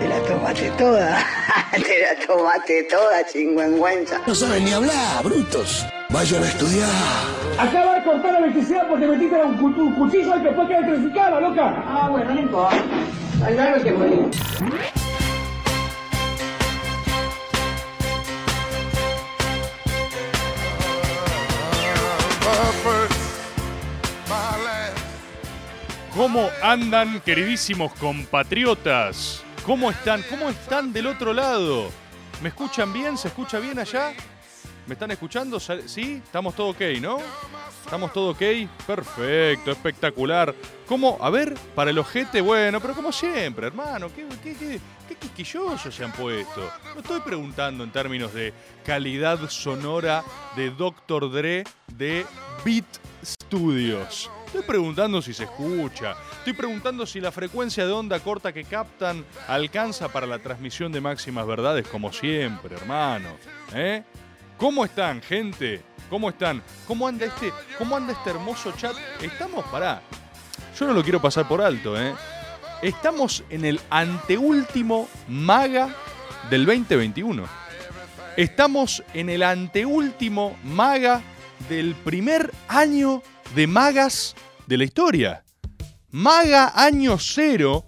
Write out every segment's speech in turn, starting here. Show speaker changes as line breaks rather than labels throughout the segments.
te la tomaste toda. te la tomaste toda, chingüengüenza.
No saben ni hablar, brutos. Vayan a estudiar.
Acá va a cortar la electricidad porque metiste un, cu- un cuchillo y te fue que electrificada, loca.
Ah, bueno, no importa. Hay algo que morir.
¿Cómo andan, queridísimos compatriotas? ¿Cómo están? ¿Cómo están del otro lado? ¿Me escuchan bien? ¿Se escucha bien allá? ¿Me están escuchando? ¿Sí? ¿Estamos todo ok, no? ¿Estamos todo ok? Perfecto, espectacular. ¿Cómo? A ver, para el ojete, bueno, pero como siempre, hermano, ¿qué, qué, qué, qué quisquillosos se han puesto? No estoy preguntando en términos de calidad sonora de Dr. Dre de Beat Studios. Estoy preguntando si se escucha. Estoy preguntando si la frecuencia de onda corta que captan alcanza para la transmisión de máximas verdades, como siempre, hermano. ¿Eh? ¿Cómo están, gente? ¿Cómo están? ¿Cómo anda este, cómo anda este hermoso chat? Estamos, pará. Yo no lo quiero pasar por alto, ¿eh? Estamos en el anteúltimo maga del 2021. Estamos en el anteúltimo maga del primer año de magas de la historia. Maga año cero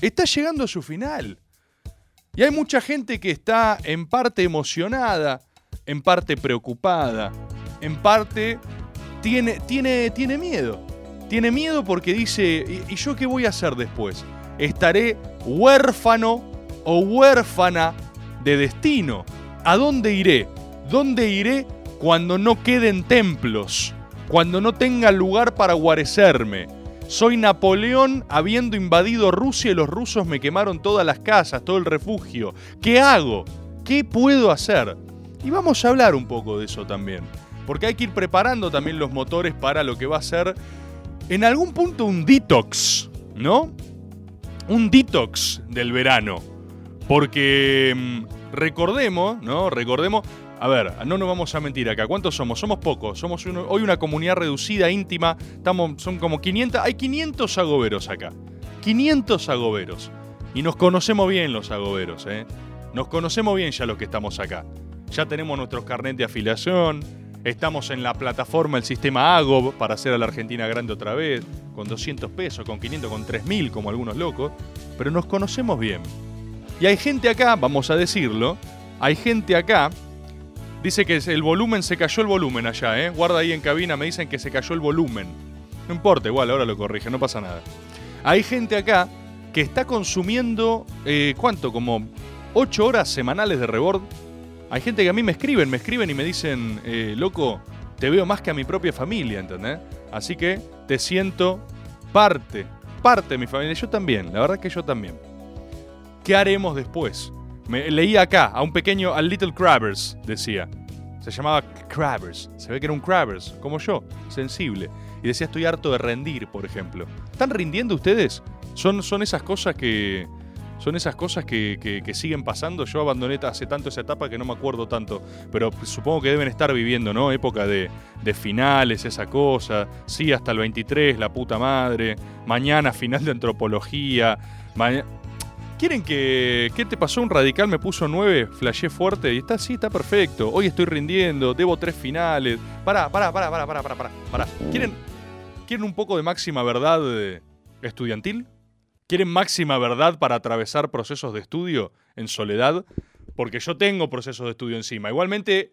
está llegando a su final. Y hay mucha gente que está en parte emocionada, en parte preocupada, en parte tiene, tiene, tiene miedo. Tiene miedo porque dice, ¿y, y yo qué voy a hacer después? ¿Estaré huérfano o huérfana de destino? ¿A dónde iré? ¿Dónde iré cuando no queden templos? Cuando no tenga lugar para guarecerme. Soy Napoleón habiendo invadido Rusia y los rusos me quemaron todas las casas, todo el refugio. ¿Qué hago? ¿Qué puedo hacer? Y vamos a hablar un poco de eso también. Porque hay que ir preparando también los motores para lo que va a ser en algún punto un detox, ¿no? Un detox del verano. Porque mm, recordemos, ¿no? Recordemos. A ver, no nos vamos a mentir acá. ¿Cuántos somos? Somos pocos. Somos hoy una comunidad reducida, íntima. Estamos, son como 500. Hay 500 agoberos acá. 500 agoberos. Y nos conocemos bien los agoberos, ¿eh? Nos conocemos bien ya los que estamos acá. Ya tenemos nuestros carnet de afiliación. Estamos en la plataforma, el sistema AGOB, para hacer a la Argentina grande otra vez. Con 200 pesos, con 500, con 3000, como algunos locos. Pero nos conocemos bien. Y hay gente acá, vamos a decirlo. Hay gente acá. Dice que el volumen, se cayó el volumen allá, ¿eh? Guarda ahí en cabina, me dicen que se cayó el volumen. No importa, igual, ahora lo corrige, no pasa nada. Hay gente acá que está consumiendo, eh, ¿cuánto? Como 8 horas semanales de rebord. Hay gente que a mí me escriben, me escriben y me dicen, eh, loco, te veo más que a mi propia familia, ¿entendés? Así que te siento parte, parte de mi familia. Yo también, la verdad que yo también. ¿Qué haremos después? Me leí acá a un pequeño, al Little Crabbers, decía. Se llamaba Crabbers. Se ve que era un Crabbers, como yo, sensible. Y decía, estoy harto de rendir, por ejemplo. ¿Están rindiendo ustedes? Son, son esas cosas que. Son esas cosas que, que- siguen pasando. Yo abandoné hace tanto esa etapa que no me acuerdo tanto. Pero supongo que deben estar viviendo, ¿no? Época de, de finales, esa cosa. Sí, hasta el 23, la puta madre. Mañana final de antropología. Maña- ¿Quieren que. ¿Qué te pasó? Un radical me puso 9, flashé fuerte y está, sí, está perfecto. Hoy estoy rindiendo, debo tres finales. Pará, pará, pará, pará, pará, pará, pará. pará. ¿Quieren, ¿Quieren un poco de máxima verdad eh, estudiantil? ¿Quieren máxima verdad para atravesar procesos de estudio en soledad? Porque yo tengo procesos de estudio encima. Igualmente,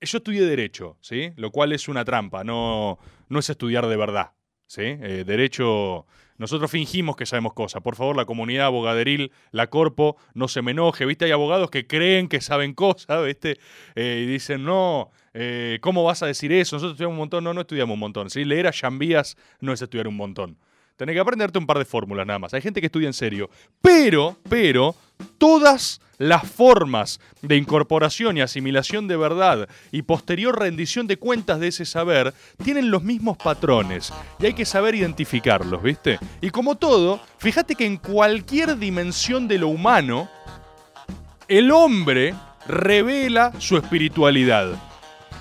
yo estudié Derecho, ¿sí? Lo cual es una trampa, no, no es estudiar de verdad, ¿sí? Eh, derecho, nosotros fingimos que sabemos cosas. Por favor, la comunidad abogaderil, la corpo, no se me enoje, ¿viste? Hay abogados que creen que saben cosas, ¿viste? Eh, y dicen, no, eh, ¿cómo vas a decir eso? Nosotros estudiamos un montón. No, no estudiamos un montón, ¿sí? Leer a Jambías no es estudiar un montón. Tenés que aprenderte un par de fórmulas nada más. Hay gente que estudia en serio. Pero, pero, todas las formas de incorporación y asimilación de verdad y posterior rendición de cuentas de ese saber tienen los mismos patrones y hay que saber identificarlos, ¿viste? Y como todo, fíjate que en cualquier dimensión de lo humano, el hombre revela su espiritualidad.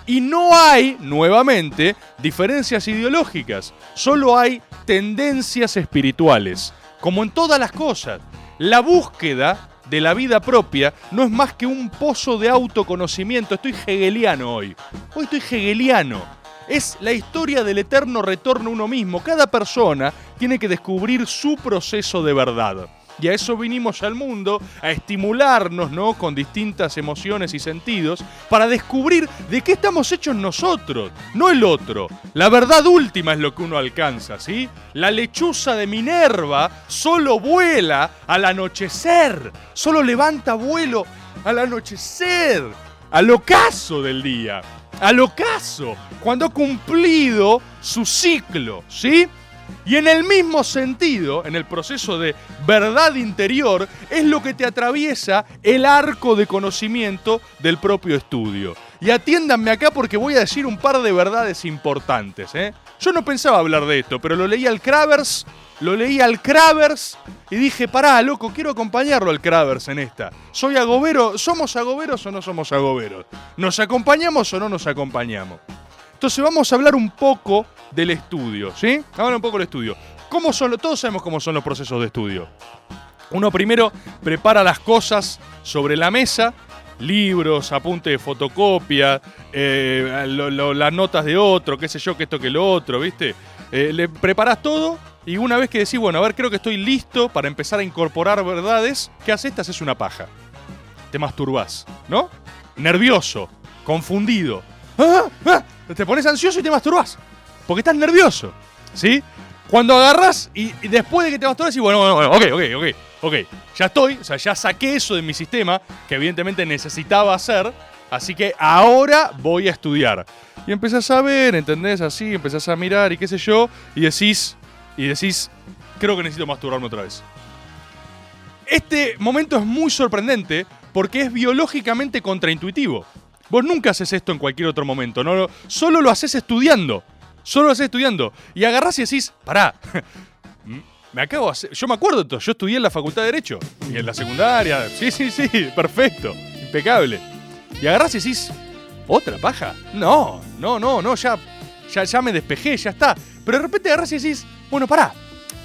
Y no hay, nuevamente, diferencias ideológicas, solo hay tendencias espirituales. Como en todas las cosas, la búsqueda de la vida propia no es más que un pozo de autoconocimiento. Estoy hegeliano hoy. Hoy estoy hegeliano. Es la historia del eterno retorno a uno mismo. Cada persona tiene que descubrir su proceso de verdad. Y a eso vinimos al mundo, a estimularnos, ¿no? Con distintas emociones y sentidos, para descubrir de qué estamos hechos nosotros, no el otro. La verdad última es lo que uno alcanza, ¿sí? La lechuza de Minerva solo vuela al anochecer, solo levanta vuelo al anochecer, al ocaso del día, al ocaso, cuando ha cumplido su ciclo, ¿sí? Y en el mismo sentido, en el proceso de verdad interior, es lo que te atraviesa el arco de conocimiento del propio estudio. Y atiéndanme acá porque voy a decir un par de verdades importantes. ¿eh? Yo no pensaba hablar de esto, pero lo leí al Kravers, lo leí al Kravers y dije, pará, loco, quiero acompañarlo al Kravers en esta. ¿Soy agobero? ¿Somos agoberos o no somos agoberos? ¿Nos acompañamos o no nos acompañamos? Entonces vamos a hablar un poco del estudio, ¿sí? Hablar un poco del estudio. ¿Cómo son, todos sabemos cómo son los procesos de estudio. Uno primero prepara las cosas sobre la mesa, libros, apunte de fotocopia, eh, las notas de otro, qué sé yo, que esto, que lo otro, ¿viste? Eh, le preparas todo y una vez que decís, bueno, a ver, creo que estoy listo para empezar a incorporar verdades, ¿qué haces? Te haces una paja. Te masturbás, ¿no? Nervioso, confundido. ¡Ah! ¡Ah! te pones ansioso y te masturbas. Porque estás nervioso. ¿Sí? Cuando agarras y, después de que te masturbas, y bueno, bueno, bueno, ok, ok, ok, ok. Ya estoy, o sea, ya saqué eso de mi sistema, que evidentemente necesitaba hacer. Así que ahora voy a estudiar. Y empezás a ver, ¿entendés? Así, empezás a mirar y qué sé yo. Y decís, y decís, creo que necesito masturbarme otra vez. Este momento es muy sorprendente porque es biológicamente contraintuitivo. Vos nunca haces esto en cualquier otro momento, no, solo lo haces estudiando. Solo lo haces estudiando. Y agarrás y decís, pará, me acabo de hacer, Yo me acuerdo de yo estudié en la Facultad de Derecho y en la secundaria. Sí, sí, sí, perfecto, impecable. Y agarrás y decís, ¿otra paja? No, no, no, no, ya, ya, ya me despejé, ya está. Pero de repente agarrás y decís, bueno, pará,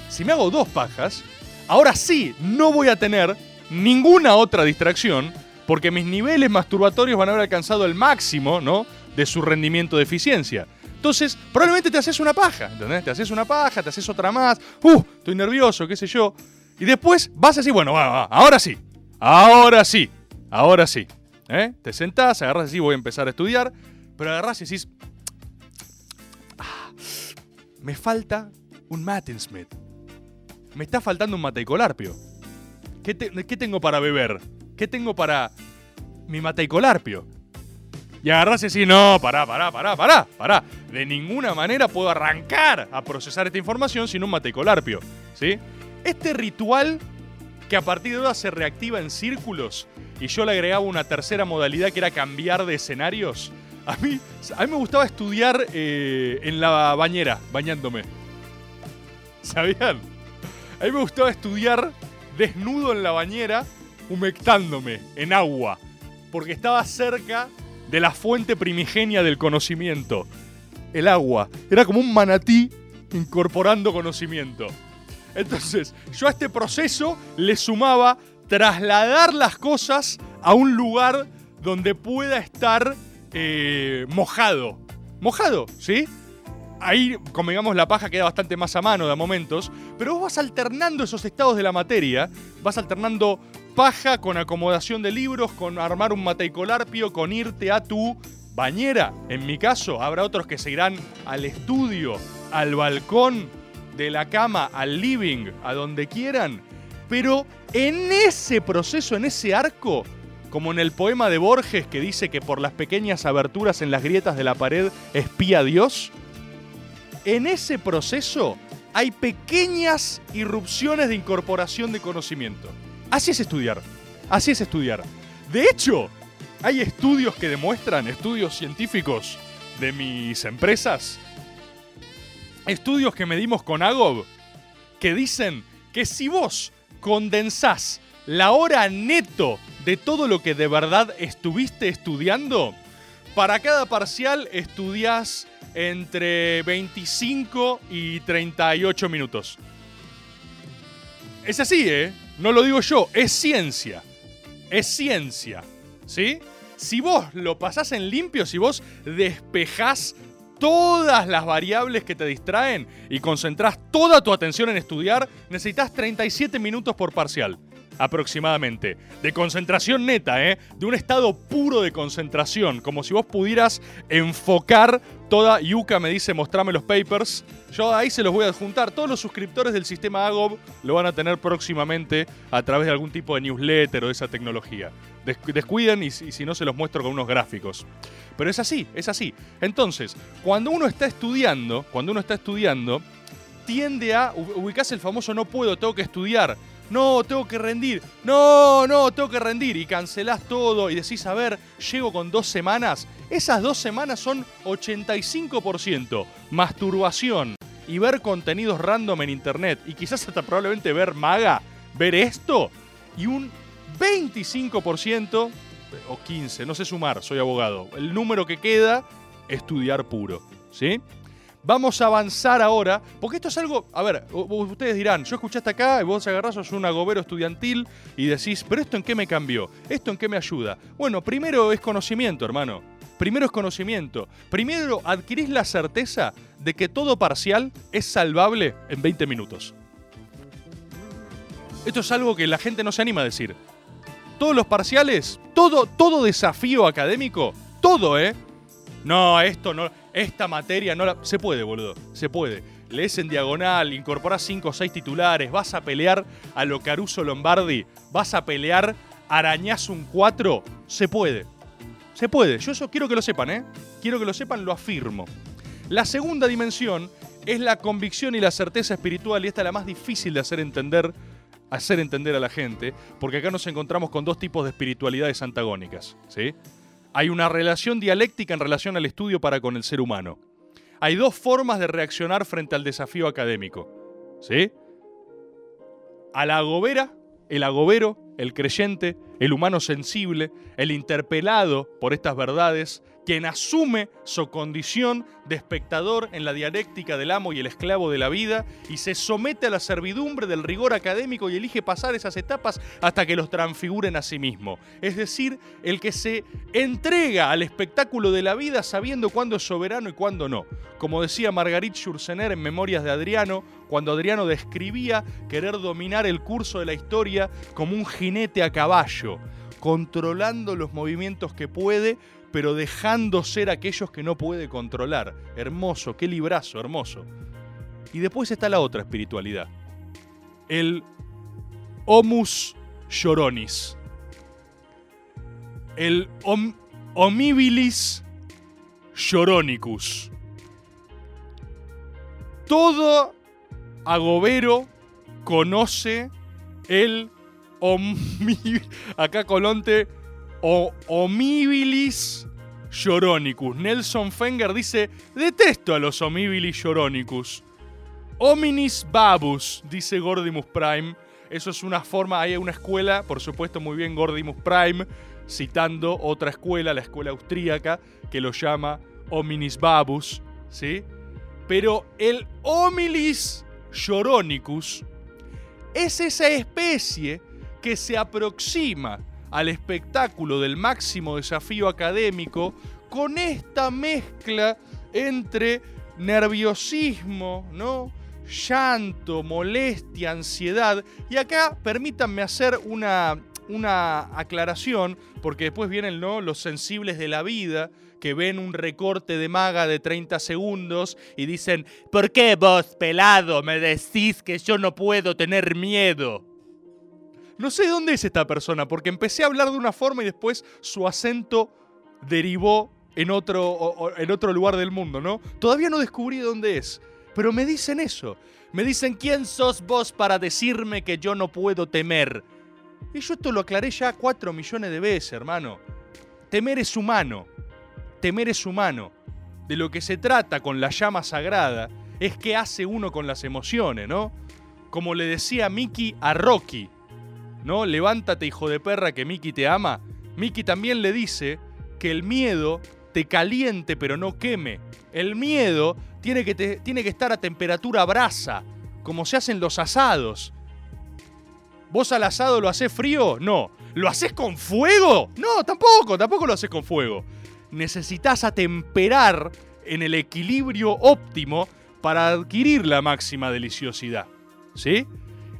si me hago dos pajas, ahora sí no voy a tener ninguna otra distracción porque mis niveles masturbatorios van a haber alcanzado el máximo, ¿no? De su rendimiento de eficiencia. Entonces, probablemente te haces una paja, ¿entendés? Te haces una paja, te haces otra más, ¡uh! Estoy nervioso, qué sé yo. Y después vas así, bueno, va, va, ahora sí, ahora sí, ahora sí. ¿eh? Te sentás, agarras así, voy a empezar a estudiar, pero agarras y decís, ah, me falta un Smith. Me está faltando un mateicolarpio. ¿Qué, ¿Qué tengo para beber? ¿Qué tengo para mi mateicolarpio? Y agarrás y decís, no, pará, pará, pará, pará, pará. De ninguna manera puedo arrancar a procesar esta información sin un mateicolarpio. ¿Sí? Este ritual que a partir de ahora se reactiva en círculos y yo le agregaba una tercera modalidad que era cambiar de escenarios. A mí, a mí me gustaba estudiar eh, en la bañera, bañándome. ¿Sabían? A mí me gustaba estudiar desnudo en la bañera humectándome en agua, porque estaba cerca de la fuente primigenia del conocimiento. El agua. Era como un manatí incorporando conocimiento. Entonces, yo a este proceso le sumaba trasladar las cosas a un lugar donde pueda estar eh, mojado. Mojado, ¿sí? Ahí, como digamos, la paja queda bastante más a mano de momentos, pero vos vas alternando esos estados de la materia, vas alternando paja, con acomodación de libros, con armar un mateicolarpio, con irte a tu bañera. En mi caso, habrá otros que se irán al estudio, al balcón, de la cama, al living, a donde quieran. Pero en ese proceso, en ese arco, como en el poema de Borges que dice que por las pequeñas aberturas en las grietas de la pared espía Dios, en ese proceso hay pequeñas irrupciones de incorporación de conocimiento. Así es estudiar. Así es estudiar. De hecho, hay estudios que demuestran, estudios científicos de mis empresas, estudios que medimos con Agob, que dicen que si vos condensás la hora neto de todo lo que de verdad estuviste estudiando, para cada parcial estudias entre 25 y 38 minutos. Es así, ¿eh? No lo digo yo, es ciencia. Es ciencia. ¿Sí? Si vos lo pasás en limpio, si vos despejás todas las variables que te distraen y concentrás toda tu atención en estudiar, necesitas 37 minutos por parcial aproximadamente. De concentración neta, ¿eh? De un estado puro de concentración. Como si vos pudieras enfocar toda. Yuka me dice, mostrame los papers. Yo ahí se los voy a adjuntar. Todos los suscriptores del sistema Agob lo van a tener próximamente a través de algún tipo de newsletter o de esa tecnología. Descuiden y, si no se los muestro con unos gráficos. Pero es así, es así. Entonces, cuando uno está estudiando, cuando uno está estudiando, tiende a ubicarse el famoso no puedo, tengo que estudiar no, tengo que rendir, no, no, tengo que rendir. Y cancelás todo y decís, a ver, llego con dos semanas. Esas dos semanas son 85% masturbación y ver contenidos random en internet y quizás hasta probablemente ver maga, ver esto y un 25% o 15, no sé sumar, soy abogado. El número que queda, estudiar puro, ¿sí? Vamos a avanzar ahora, porque esto es algo, a ver, ustedes dirán, yo escuchaste acá y vos agarrás, sos un agobero estudiantil y decís, pero esto en qué me cambió, esto en qué me ayuda. Bueno, primero es conocimiento, hermano. Primero es conocimiento. Primero adquirís la certeza de que todo parcial es salvable en 20 minutos. Esto es algo que la gente no se anima a decir. Todos los parciales, todo, todo desafío académico, todo, ¿eh? No, esto no esta materia no la... Se puede, boludo, se puede. Lees en diagonal, incorporas 5 o 6 titulares, vas a pelear a lo Caruso Lombardi, vas a pelear, arañás un 4, se puede. Se puede, yo eso quiero que lo sepan, ¿eh? Quiero que lo sepan, lo afirmo. La segunda dimensión es la convicción y la certeza espiritual, y esta es la más difícil de hacer entender, hacer entender a la gente, porque acá nos encontramos con dos tipos de espiritualidades antagónicas, ¿sí? Hay una relación dialéctica en relación al estudio para con el ser humano. Hay dos formas de reaccionar frente al desafío académico. ¿Sí? A la agobera, el agobero, el creyente, el humano sensible, el interpelado por estas verdades, quien asume su condición de espectador en la dialéctica del amo y el esclavo de la vida y se somete a la servidumbre del rigor académico y elige pasar esas etapas hasta que los transfiguren a sí mismo. Es decir, el que se entrega al espectáculo de la vida sabiendo cuándo es soberano y cuándo no. Como decía Margarit Schurzener en Memorias de Adriano, cuando Adriano describía querer dominar el curso de la historia como un jinete a caballo, controlando los movimientos que puede, pero dejando ser aquellos que no puede controlar. Hermoso, qué librazo, hermoso. Y después está la otra espiritualidad. El Homus Lloronis. El Homibilis Lloronicus. Todo agobero conoce el Acá Colonte o Homibilis Lloronicus. Nelson Fenger dice, detesto a los Homibilis Lloronicus. Hominis babus, dice Gordimus Prime. Eso es una forma, hay una escuela, por supuesto muy bien Gordimus Prime, citando otra escuela, la escuela austríaca, que lo llama Hominis babus, ¿sí? Pero el Homilis Lloronicus es esa especie que se aproxima al espectáculo del máximo desafío académico con esta mezcla entre nerviosismo, ¿no? llanto, molestia, ansiedad. Y acá permítanme hacer una, una aclaración, porque después vienen ¿no? los sensibles de la vida que ven un recorte de maga de 30 segundos y dicen, ¿por qué vos, pelado, me decís que yo no puedo tener miedo? No sé dónde es esta persona, porque empecé a hablar de una forma y después su acento derivó en otro, en otro lugar del mundo, ¿no? Todavía no descubrí dónde es. Pero me dicen eso. Me dicen, ¿quién sos vos para decirme que yo no puedo temer? Y yo esto lo aclaré ya cuatro millones de veces, hermano. Temer es humano. Temer es humano. De lo que se trata con la llama sagrada es que hace uno con las emociones, ¿no? Como le decía Mickey a Rocky, ¿no? Levántate, hijo de perra, que Mickey te ama. Mickey también le dice que el miedo te caliente pero no queme. El miedo tiene que, te- tiene que estar a temperatura brasa, como se hacen los asados. ¿Vos al asado lo haces frío? No. ¿Lo haces con fuego? No, tampoco, tampoco lo haces con fuego. Necesitas atemperar en el equilibrio óptimo para adquirir la máxima deliciosidad. ¿Sí?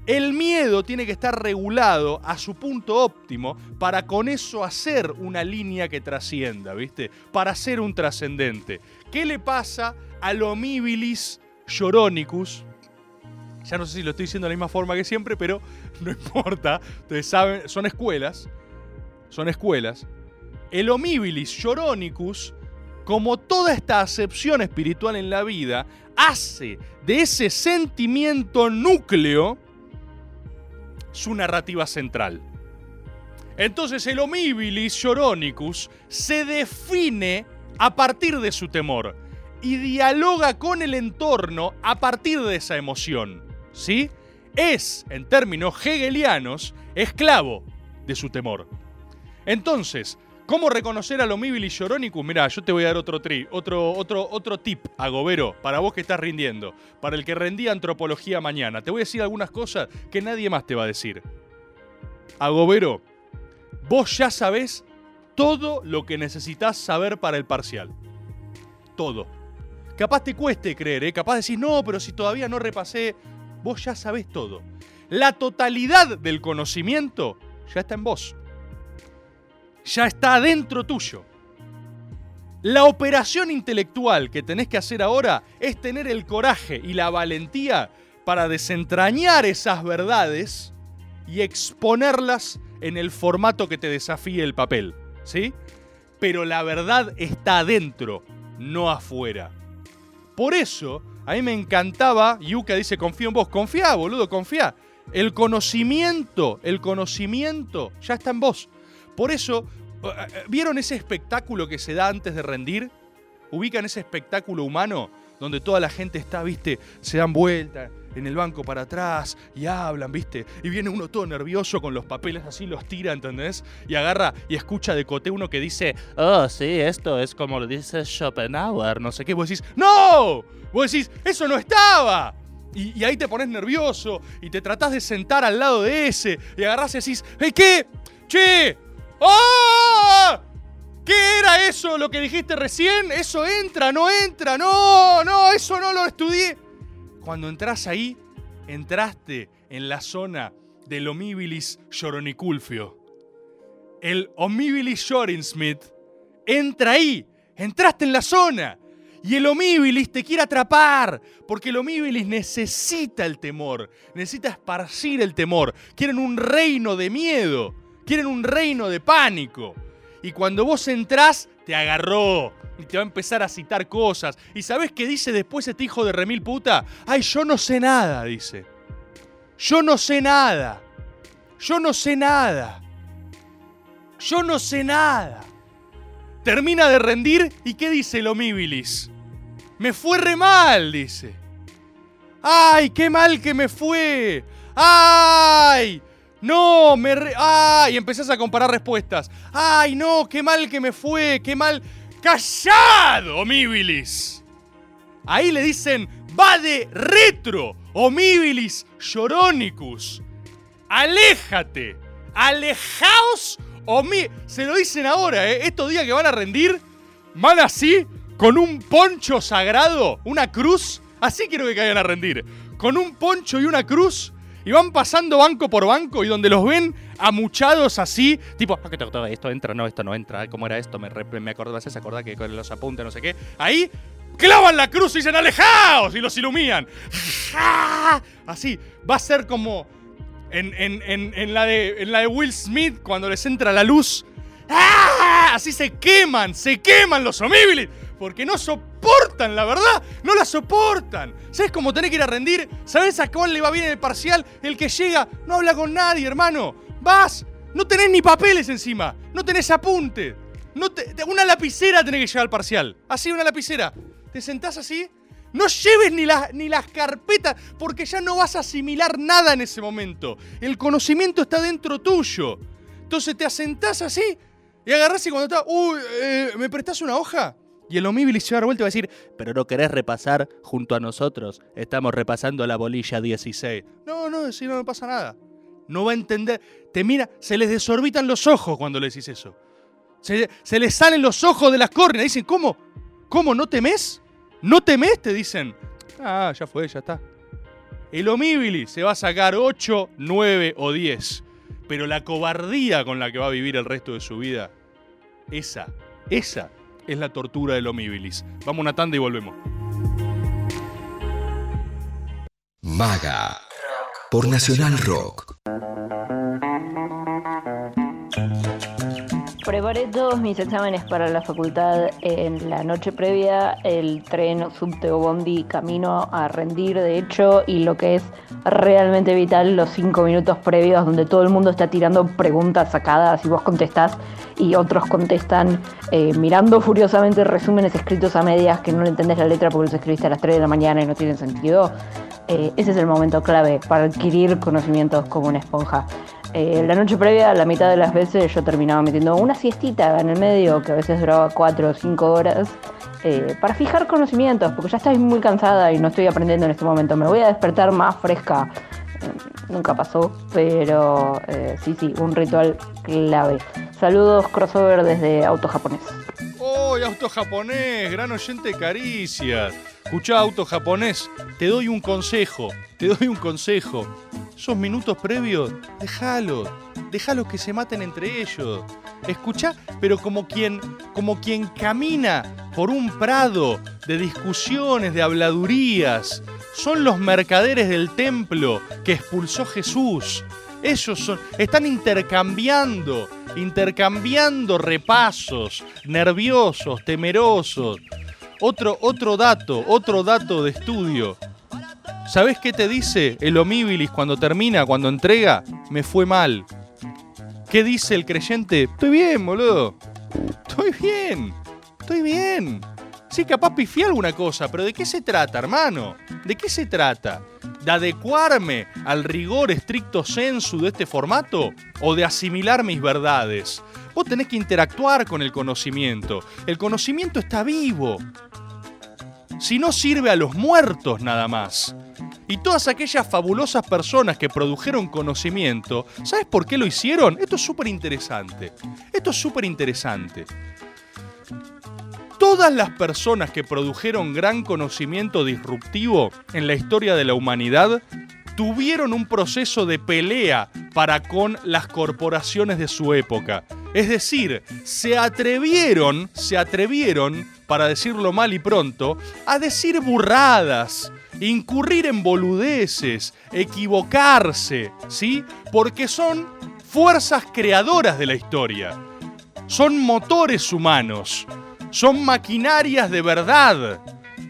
El miedo tiene que estar regulado a su punto óptimo para con eso hacer una línea que trascienda, ¿viste? Para ser un trascendente. ¿Qué le pasa al homibilis lloronicus? Ya no sé si lo estoy diciendo de la misma forma que siempre, pero no importa. Ustedes saben, son escuelas. Son escuelas. El homibilis lloronicus, como toda esta acepción espiritual en la vida, hace de ese sentimiento núcleo su narrativa central. Entonces el homibilis lloronicus se define a partir de su temor y dialoga con el entorno a partir de esa emoción. ¿Sí? Es, en términos hegelianos, esclavo de su temor. Entonces, ¿cómo reconocer al homibilis lloronicus? Mirá, yo te voy a dar otro, tri, otro, otro, otro tip, Agobero, para vos que estás rindiendo, para el que rendía antropología mañana. Te voy a decir algunas cosas que nadie más te va a decir. Agobero, vos ya sabés todo lo que necesitas saber para el parcial. Todo. Capaz te cueste creer, ¿eh? capaz decís, no, pero si todavía no repasé, vos ya sabés todo. La totalidad del conocimiento ya está en vos. Ya está adentro tuyo. La operación intelectual que tenés que hacer ahora es tener el coraje y la valentía para desentrañar esas verdades y exponerlas en el formato que te desafíe el papel, ¿sí? Pero la verdad está adentro, no afuera. Por eso, a mí me encantaba, Yuka dice, confío en vos, confía, boludo, confía. El conocimiento, el conocimiento ya está en vos. Por eso, ¿vieron ese espectáculo que se da antes de rendir? ¿Ubican ese espectáculo humano donde toda la gente está, viste, se dan vuelta en el banco para atrás y hablan, viste? Y viene uno todo nervioso con los papeles así, los tira, ¿entendés? Y agarra y escucha de cote uno que dice, oh, sí, esto es como lo dice Schopenhauer, no sé qué. Vos decís, ¡No! Vos decís, eso no estaba. Y, ahí te pones nervioso y te tratás de sentar al lado de ese y agarrás y decís, ¿hey qué? ¡Che! ¡Ah! ¿Qué era eso lo que dijiste recién? Eso entra, no entra, no, no, eso no lo estudié. Cuando entras ahí, entraste en la zona del homibilis lloroniculfio. El homibilis llorinsmith entra ahí, entraste en la zona. Y el homibilis te quiere atrapar, porque el homibilis necesita el temor, necesita esparcir el temor. Quieren un reino de miedo, quieren un reino de pánico. Y cuando vos entrás, te agarró. Y te va a empezar a citar cosas. ¿Y sabés qué dice después este hijo de remil puta? Ay, yo no sé nada, dice. Yo no sé nada. Yo no sé nada. Yo no sé nada. Termina de rendir y ¿qué dice el homibilis? Me fue re mal, dice. ¡Ay, qué mal que me fue! ¡Ay! No, me re... ¡Ay! Y empezás a comparar respuestas. ¡Ay, no! ¡Qué mal que me fue! ¡Qué mal! ¡Callado, homibilis! Ahí le dicen, va de retro, homibilis lloronicus. ¡Aléjate! ¡Alejaos, homi... Se lo dicen ahora, ¿eh? Estos días que van a rendir, van así, con un poncho sagrado, una cruz. Así quiero que caigan a rendir. Con un poncho y una cruz y van pasando banco por banco y donde los ven amuchados así, tipo, "Ah, esto entra, no, esto no entra, ¿cómo era esto? Me, me acordé, ¿me haces acordar que con los apuntes, no sé qué. Ahí clavan la cruz y dicen, alejaos, y los iluminan. Así, va a ser como en, en- en- la de, en la de Will Smith cuando les entra la luz. ¡Ah! Así se queman, se queman los homibilis. Porque no soportan, la verdad. No la soportan. ¿Sabes cómo tenés que ir a rendir? ¿Sabes a cuál le va bien en el parcial? El que llega no habla con nadie, hermano. Vas. No tenés ni papeles encima. No tenés apunte. No una lapicera tenés que llevar al parcial. Así, una lapicera. Te sentás así. No lleves ni, las ni las carpetas porque ya no vas a asimilar nada en ese momento. El conocimiento está dentro tuyo. Entonces te asentás así y agarrás y cuando está, uy, eh, ¿me prestás una hoja? Y el homíbilis se va a dar vuelta y va a decir, pero no querés repasar junto a nosotros. Estamos repasando la bolilla 16. No, no, si no me pasa nada. No va a entender. Te mira, se les desorbitan los ojos cuando le decís eso. Se, se les salen los ojos de las córneas. Dicen, ¿cómo? ¿Cómo? ¿No temes? ¿No temes? Te dicen. Ah, ya fue, ya está. El homíbilis se va a sacar 8, 9 o 10. Pero la cobardía con la que va a vivir el resto de su vida, esa, esa es la tortura del homíbilis. Vamos a una tanda y volvemos.
Maga. Por Nacional Rock.
Preparé todos mis exámenes para la facultad en la noche previa, el tren, subte o bondi camino a rendir, de hecho, y lo que es realmente vital, los cinco minutos previos donde todo el mundo está tirando preguntas sacadas y vos contestás y otros contestan eh, mirando furiosamente resúmenes escritos a medias que no le entendés la letra porque los escribiste a las 3 de la mañana y no tienen sentido. Eh, ese es el momento clave para adquirir conocimientos como una esponja. Eh, la noche previa, la mitad de las veces yo terminaba metiendo una siestita en el medio, que a veces duraba 4 o 5 horas, eh, para fijar conocimientos, porque ya estoy muy cansada y no estoy aprendiendo en este momento. Me voy a despertar más fresca. Eh, nunca pasó, pero sí, sí, un ritual clave. Saludos, crossover desde Auto Japonés.
¡Oh, auto japonés! Gran oyente de caricias. Escuchá, auto japonés, te doy un consejo, te doy un consejo. Esos minutos previos, déjalos, déjalos que se maten entre ellos. Escuchá, pero como quien, como quien camina por un prado de discusiones, de habladurías. Son los mercaderes del templo que expulsó Jesús. Ellos son, están intercambiando, intercambiando repasos, nerviosos, temerosos. Otro, otro dato, otro dato de estudio. ¿Sabés qué te dice el homíbilis cuando termina, cuando entrega? Me fue mal. ¿Qué dice el creyente? Estoy bien, boludo. Estoy bien. Estoy bien. Sí, capaz pifié alguna cosa, pero ¿de qué se trata, hermano? ¿De qué se trata? ¿De adecuarme al rigor estricto sensu de este formato? ¿O de asimilar mis verdades? Vos tenés que interactuar con el conocimiento. El conocimiento está vivo. Si no sirve a los muertos nada más. Y todas aquellas fabulosas personas que produjeron conocimiento, ¿sabes por qué lo hicieron? Esto es súper interesante. Esto es súper interesante. Todas las personas que produjeron gran conocimiento disruptivo en la historia de la humanidad tuvieron un proceso de pelea para con las corporaciones de su época. Es decir, se atrevieron, se atrevieron, para decirlo mal y pronto, a decir burradas, incurrir en boludeces, equivocarse, ¿sí? Porque son fuerzas creadoras de la historia. Son motores humanos. Son maquinarias de verdad.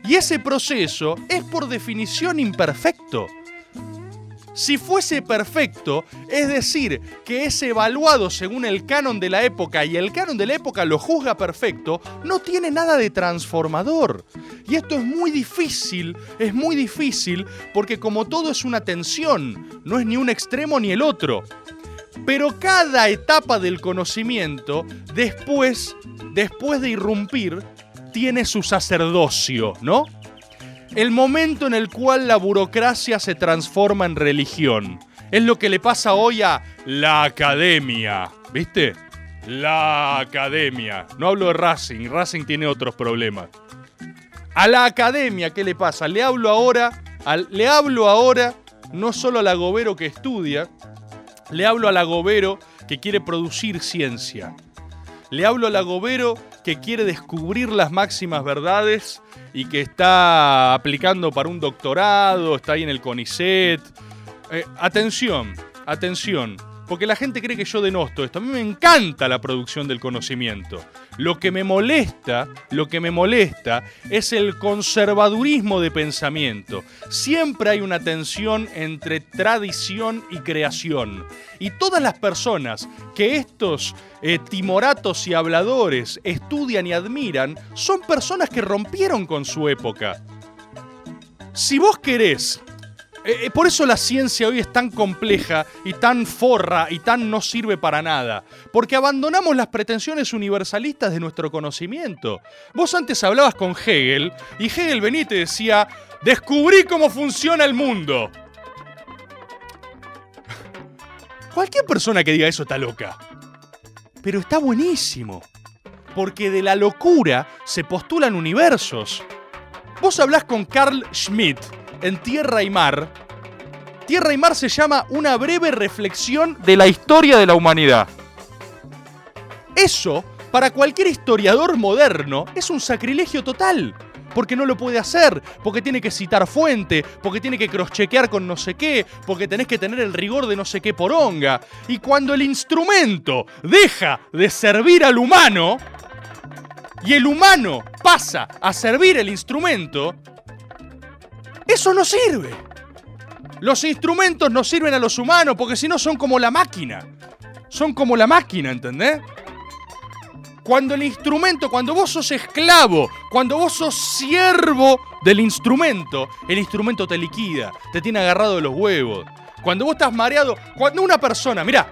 Y ese proceso es por definición imperfecto. Si fuese perfecto, es decir, que es evaluado según el canon de la época y el canon de la época lo juzga perfecto, no tiene nada de transformador. Y esto es muy difícil, es muy difícil, porque como todo es una tensión, no es ni un extremo ni el otro. Pero cada etapa del conocimiento, después, después de irrumpir, tiene su sacerdocio, ¿no? El momento en el cual la burocracia se transforma en religión. Es lo que le pasa hoy a la academia, ¿viste? La academia. No hablo de Racing, Racing tiene otros problemas. A la academia, ¿qué le pasa? Le hablo ahora, al- le hablo ahora no solo al agobero que estudia, le hablo al agobero que quiere producir ciencia. Le hablo al agobero que quiere descubrir las máximas verdades y que está aplicando para un doctorado, está ahí en el CONICET. Eh, atención, atención. Porque la gente cree que yo denosto esto. A mí me encanta la producción del conocimiento. Lo que me molesta, lo que me molesta es el conservadurismo de pensamiento. Siempre hay una tensión entre tradición y creación. Y todas las personas que estos eh, timoratos y habladores estudian y admiran son personas que rompieron con su época. Si vos querés eh, eh, por eso la ciencia hoy es tan compleja y tan forra y tan no sirve para nada. Porque abandonamos las pretensiones universalistas de nuestro conocimiento. Vos antes hablabas con Hegel y Hegel venía y te decía, descubrí cómo funciona el mundo. Cualquier persona que diga eso está loca. Pero está buenísimo. Porque de la locura se postulan universos. Vos hablás con Carl Schmitt en Tierra y Mar. Tierra y Mar se llama Una breve reflexión de la historia de la humanidad. Eso, para cualquier historiador moderno, es un sacrilegio total. Porque no lo puede hacer, porque tiene que citar fuente, porque tiene que crosschequear con no sé qué, porque tenés que tener el rigor de no sé qué poronga. Y cuando el instrumento deja de servir al humano, y el humano pasa a servir el instrumento, eso no sirve. Los instrumentos no sirven a los humanos porque si no son como la máquina. Son como la máquina, ¿entendés? Cuando el instrumento, cuando vos sos esclavo, cuando vos sos siervo del instrumento, el instrumento te liquida, te tiene agarrado de los huevos. Cuando vos estás mareado, cuando una persona, mira,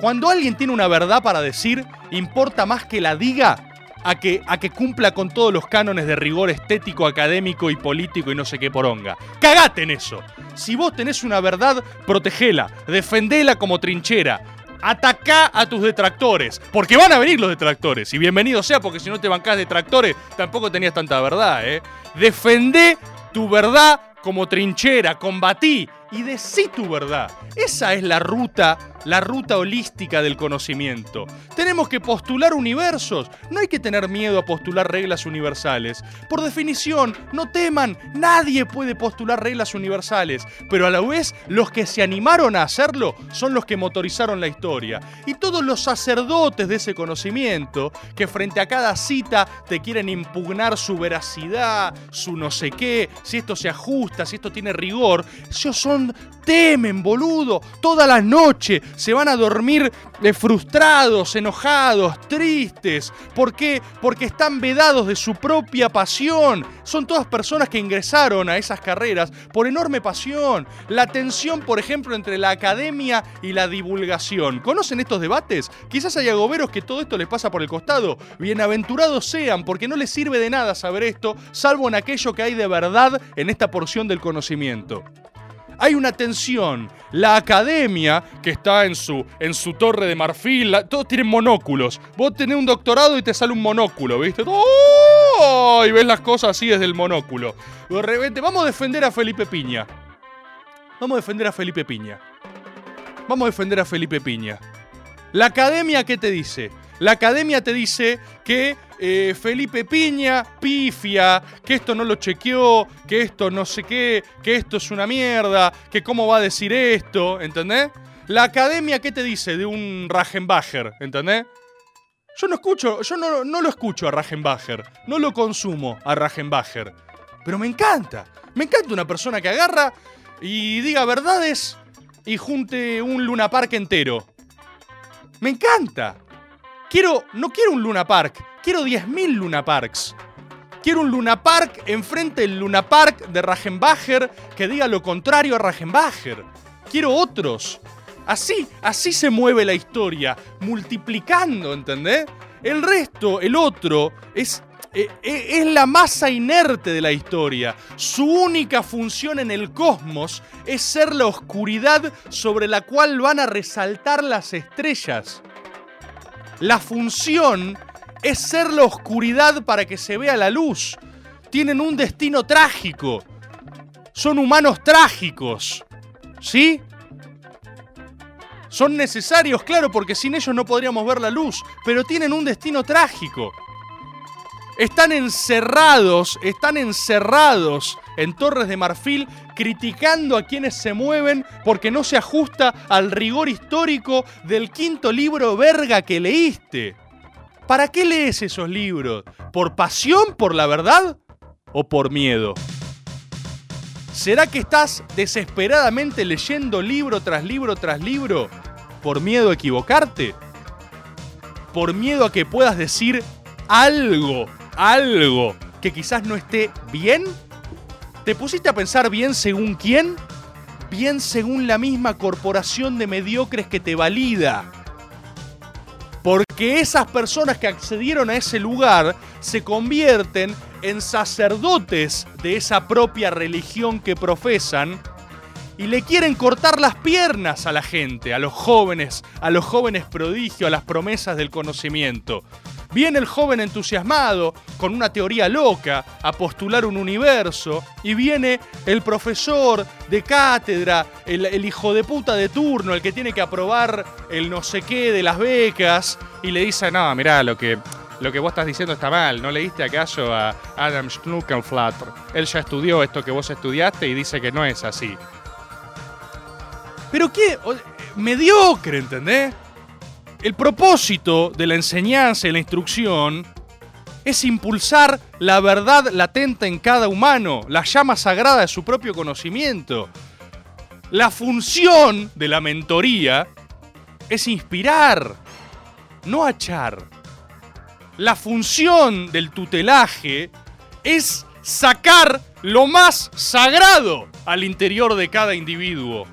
cuando alguien tiene una verdad para decir, importa más que la diga a que, a que cumpla con todos los cánones de rigor estético, académico y político y no sé qué poronga. Cagate en eso. Si vos tenés una verdad, protegela, defendela como trinchera. Atacá a tus detractores, porque van a venir los detractores. Y bienvenido sea, porque si no te bancás detractores, tampoco tenías tanta verdad, ¿eh? Defendé tu verdad como trinchera, combatí y decí tu verdad. Esa es la ruta la ruta holística del conocimiento. Tenemos que postular universos, no hay que tener miedo a postular reglas universales. Por definición, no teman, nadie puede postular reglas universales, pero a la vez los que se animaron a hacerlo son los que motorizaron la historia. Y todos los sacerdotes de ese conocimiento, que frente a cada cita te quieren impugnar su veracidad, su no sé qué, si esto se ajusta, si esto tiene rigor, ellos son, temen, boludo, toda la noche se van a dormir eh, frustrados, enojados, tristes. ¿Por qué? Porque están vedados de su propia pasión. Son todas personas que ingresaron a esas carreras por enorme pasión. La tensión, por ejemplo, entre la academia y la divulgación. ¿Conocen estos debates? Quizás haya goberos que todo esto les pasa por el costado. Bienaventurados sean, porque no les sirve de nada saber esto, salvo en aquello que hay de verdad en esta porción del conocimiento hay una tensión. La academia, que está en su, en su torre de marfil, todos tienen monóculos. Vos tenés un doctorado y te sale un monóculo, ¿viste? ¡Oh! Y ves las cosas así desde el monóculo. De repente, vamos a defender a Felipe Piña. Vamos a defender a Felipe Piña. Vamos a defender a Felipe Piña. La academia, ¿qué te dice? La academia te dice que eh, Felipe Piña pifia, que esto no lo chequeó, que esto no sé qué, que esto es una mierda, que cómo va a decir esto, ¿entendés? La academia, ¿qué te dice de un Ragenbacher, ¿entendés? Yo no escucho, yo no, no lo escucho a Ragenbacher, no lo consumo a Ragenbacher, pero me encanta, me encanta una persona que agarra y diga verdades y junte un Luna Park entero. Me encanta. Quiero, no quiero un Luna Park, quiero 10.000 Luna Parks. Quiero un Luna Park enfrente del Luna Park de Ragenbacher que diga lo contrario a Ragenbacher. Quiero otros. Así, así se mueve la historia, multiplicando, ¿entendés? El resto, el otro, es, eh, eh, es la masa inerte de la historia. Su única función en el cosmos es ser la oscuridad sobre la cual van a resaltar las estrellas. La función es ser la oscuridad para que se vea la luz. Tienen un destino trágico. Son humanos trágicos. ¿Sí? Son necesarios, claro, porque sin ellos no podríamos ver la luz, pero tienen un destino trágico. Están encerrados, están encerrados en Torres de Marfil criticando a quienes se mueven porque no se ajusta al rigor histórico del quinto libro verga que leíste. ¿Para qué lees esos libros? ¿Por pasión por la verdad o por miedo? ¿Será que estás desesperadamente leyendo libro tras libro tras libro por miedo a equivocarte? ¿Por miedo a que puedas decir algo, algo que quizás no esté bien? ¿Te pusiste a pensar bien según quién? Bien según la misma corporación de mediocres que te valida. Porque esas personas que accedieron a ese lugar se convierten en sacerdotes de esa propia religión que profesan y le quieren cortar las piernas a la gente, a los jóvenes, a los jóvenes prodigio, a las promesas del conocimiento. Viene el joven entusiasmado, con una teoría loca, a postular un universo, y viene el profesor de cátedra, el, hijo de puta de turno, el que tiene que aprobar el no sé qué de las becas, y le dice, no, mirá, lo que, lo que vos estás diciendo está mal, ¿no leíste acaso a Adam Schnuckenflatter? Él ya estudió esto que vos estudiaste y dice que no es así. Pero qué, mediocre, ¿entendés? El propósito de la enseñanza y la instrucción es impulsar la verdad latente en cada humano, la llama sagrada de su propio conocimiento. La función de la mentoría es inspirar, no achar. La función del tutelaje es sacar lo más sagrado al interior de cada individuo.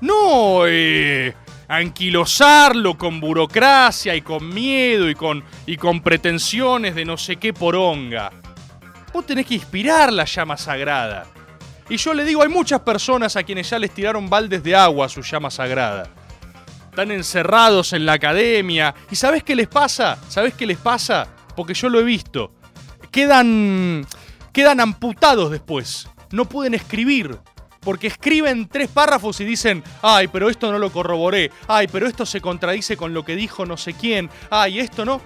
No eh, anquilosarlo con burocracia y con miedo y con, y con pretensiones de no sé qué poronga. Vos tenés que inspirar la llama sagrada. Y yo le digo, hay muchas personas a quienes ya les tiraron baldes de agua a su llama sagrada. Están encerrados en la academia. ¿Y sabés qué les pasa? ¿Sabés qué les pasa? Porque yo lo he visto. Quedan. quedan amputados después. No pueden escribir porque escriben tres párrafos y dicen, ay, pero esto no lo corroboré, ay, pero esto se contradice con lo que dijo no sé quién, ay, esto no.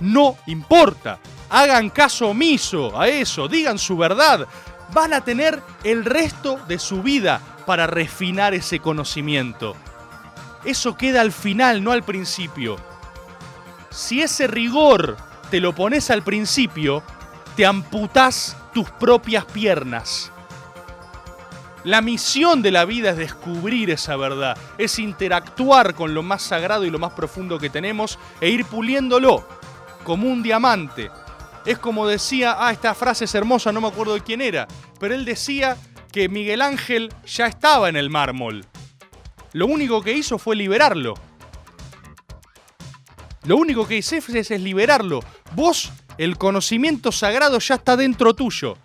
No importa. Hagan caso omiso a eso, digan su verdad. Van a tener el resto de su vida para refinar ese conocimiento. Eso queda al final, no al principio. Si ese rigor te lo pones al principio, te amputás tus propias piernas. La misión de la vida es descubrir esa verdad, es interactuar con lo más sagrado y lo más profundo que tenemos e ir puliéndolo como un diamante. Es como decía, ah, esta frase es hermosa, no me acuerdo de quién era, pero él decía que Miguel Ángel ya estaba en el mármol. Lo único que hizo fue liberarlo. Lo único que hice es, es liberarlo. Vos, el conocimiento sagrado ya está dentro tuyo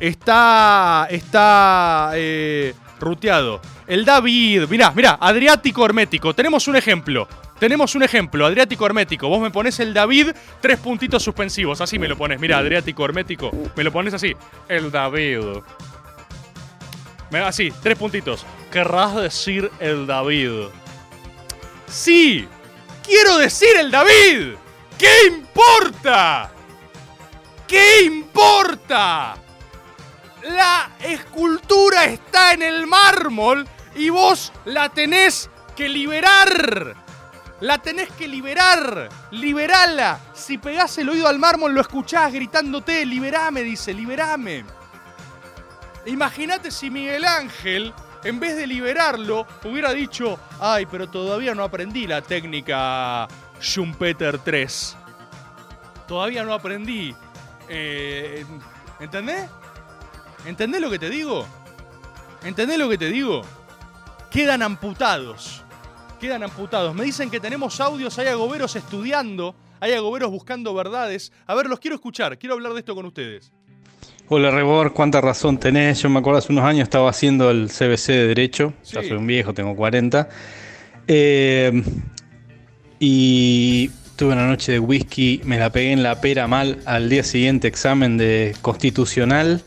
está, está eh, ruteado. El David, mirá, mirá, Adriático Hermético. Tenemos un ejemplo. Tenemos un ejemplo, Adriático Hermético. Vos me pones el David, tres puntitos suspensivos. Así me lo pones. Mira, Adriático Hermético. Me lo pones así. El David. Así, tres puntitos. Querrás decir el David. Sí, quiero decir el David. ¿Qué importa? ¿Qué importa? La escultura está en el mármol y vos la tenés que liberar. La tenés que liberar. Liberala. Si pegás el oído al mármol lo escuchás gritándote, liberame, dice, liberame. Imagínate si Miguel Ángel, en vez de liberarlo, hubiera dicho, ay, pero todavía no aprendí la técnica Schumpeter 3. Todavía no aprendí. Eh, ¿Entendés? ¿Entendés lo que te digo? ¿Entendés lo que te digo? Quedan amputados. Quedan amputados. Me dicen que tenemos audios, hay agoberos estudiando, hay agoberos buscando verdades. A ver, los quiero escuchar, quiero hablar de esto con ustedes.
Hola Rebor, cuánta razón tenés. Yo me acuerdo hace unos años estaba haciendo el CBC de Derecho.
Sí.
Ya soy un viejo, tengo 40. Eh, y tuve una noche de whisky, me la pegué en la pera mal al día siguiente examen de constitucional.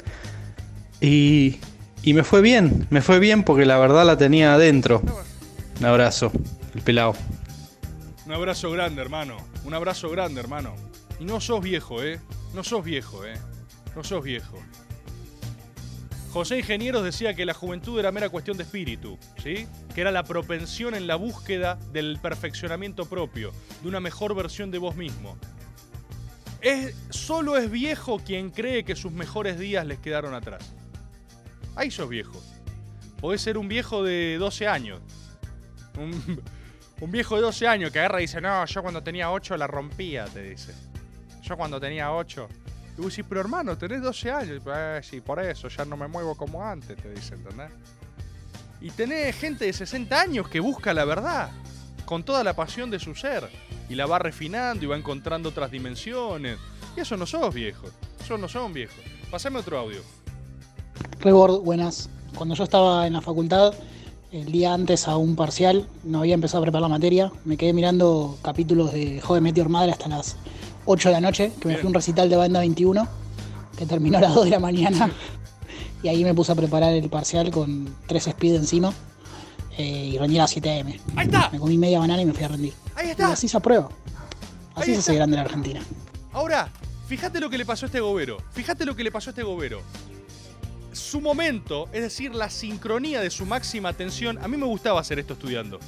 Y, y me fue bien, me fue bien porque la verdad la tenía adentro. Un abrazo, el pelado.
Un abrazo grande, hermano. Un abrazo grande, hermano. Y no sos viejo, ¿eh? No sos viejo, ¿eh? No sos viejo. José Ingenieros decía que la juventud era mera cuestión de espíritu, ¿sí? Que era la propensión en la búsqueda del perfeccionamiento propio, de una mejor versión de vos mismo. Es, solo es viejo quien cree que sus mejores días les quedaron atrás. Ahí sos viejo. Podés ser un viejo de 12 años. Un, viejo de 12 años que agarra y dice, no, yo cuando tenía 8 la rompía, te dice. Yo cuando tenía 8. Y vos decís, pero hermano, tenés 12 años. Eh, sí, por eso, ya no me muevo como antes, te dice, ¿entendés? Y tenés gente de 60 años que busca la verdad, con toda la pasión de su ser. Y la va refinando y va encontrando otras dimensiones. Y eso no sos viejo. Eso no son viejos. Pasame otro audio.
Rebord, buenas. Cuando yo estaba en la facultad, el día antes a un parcial, no había empezado a preparar la materia, me quedé mirando capítulos de Joven Meteor Madre hasta las 8 de la noche, que me fui a un recital de banda 21, que terminó a las 2 de la mañana, y ahí me puse a preparar el parcial con tres speed encima, eh, y rendí a las 7 am.
¡Ahí está!
Me comí media banana y me fui a rendir.
¡Ahí está!
Y así se aprueba. Así se hace grande la Argentina.
Ahora, fíjate lo que le pasó a este gobero. Fíjate lo que le pasó a este gobero. Su momento, es decir, la sincronía de su máxima atención, a mí me gustaba hacer esto estudiando.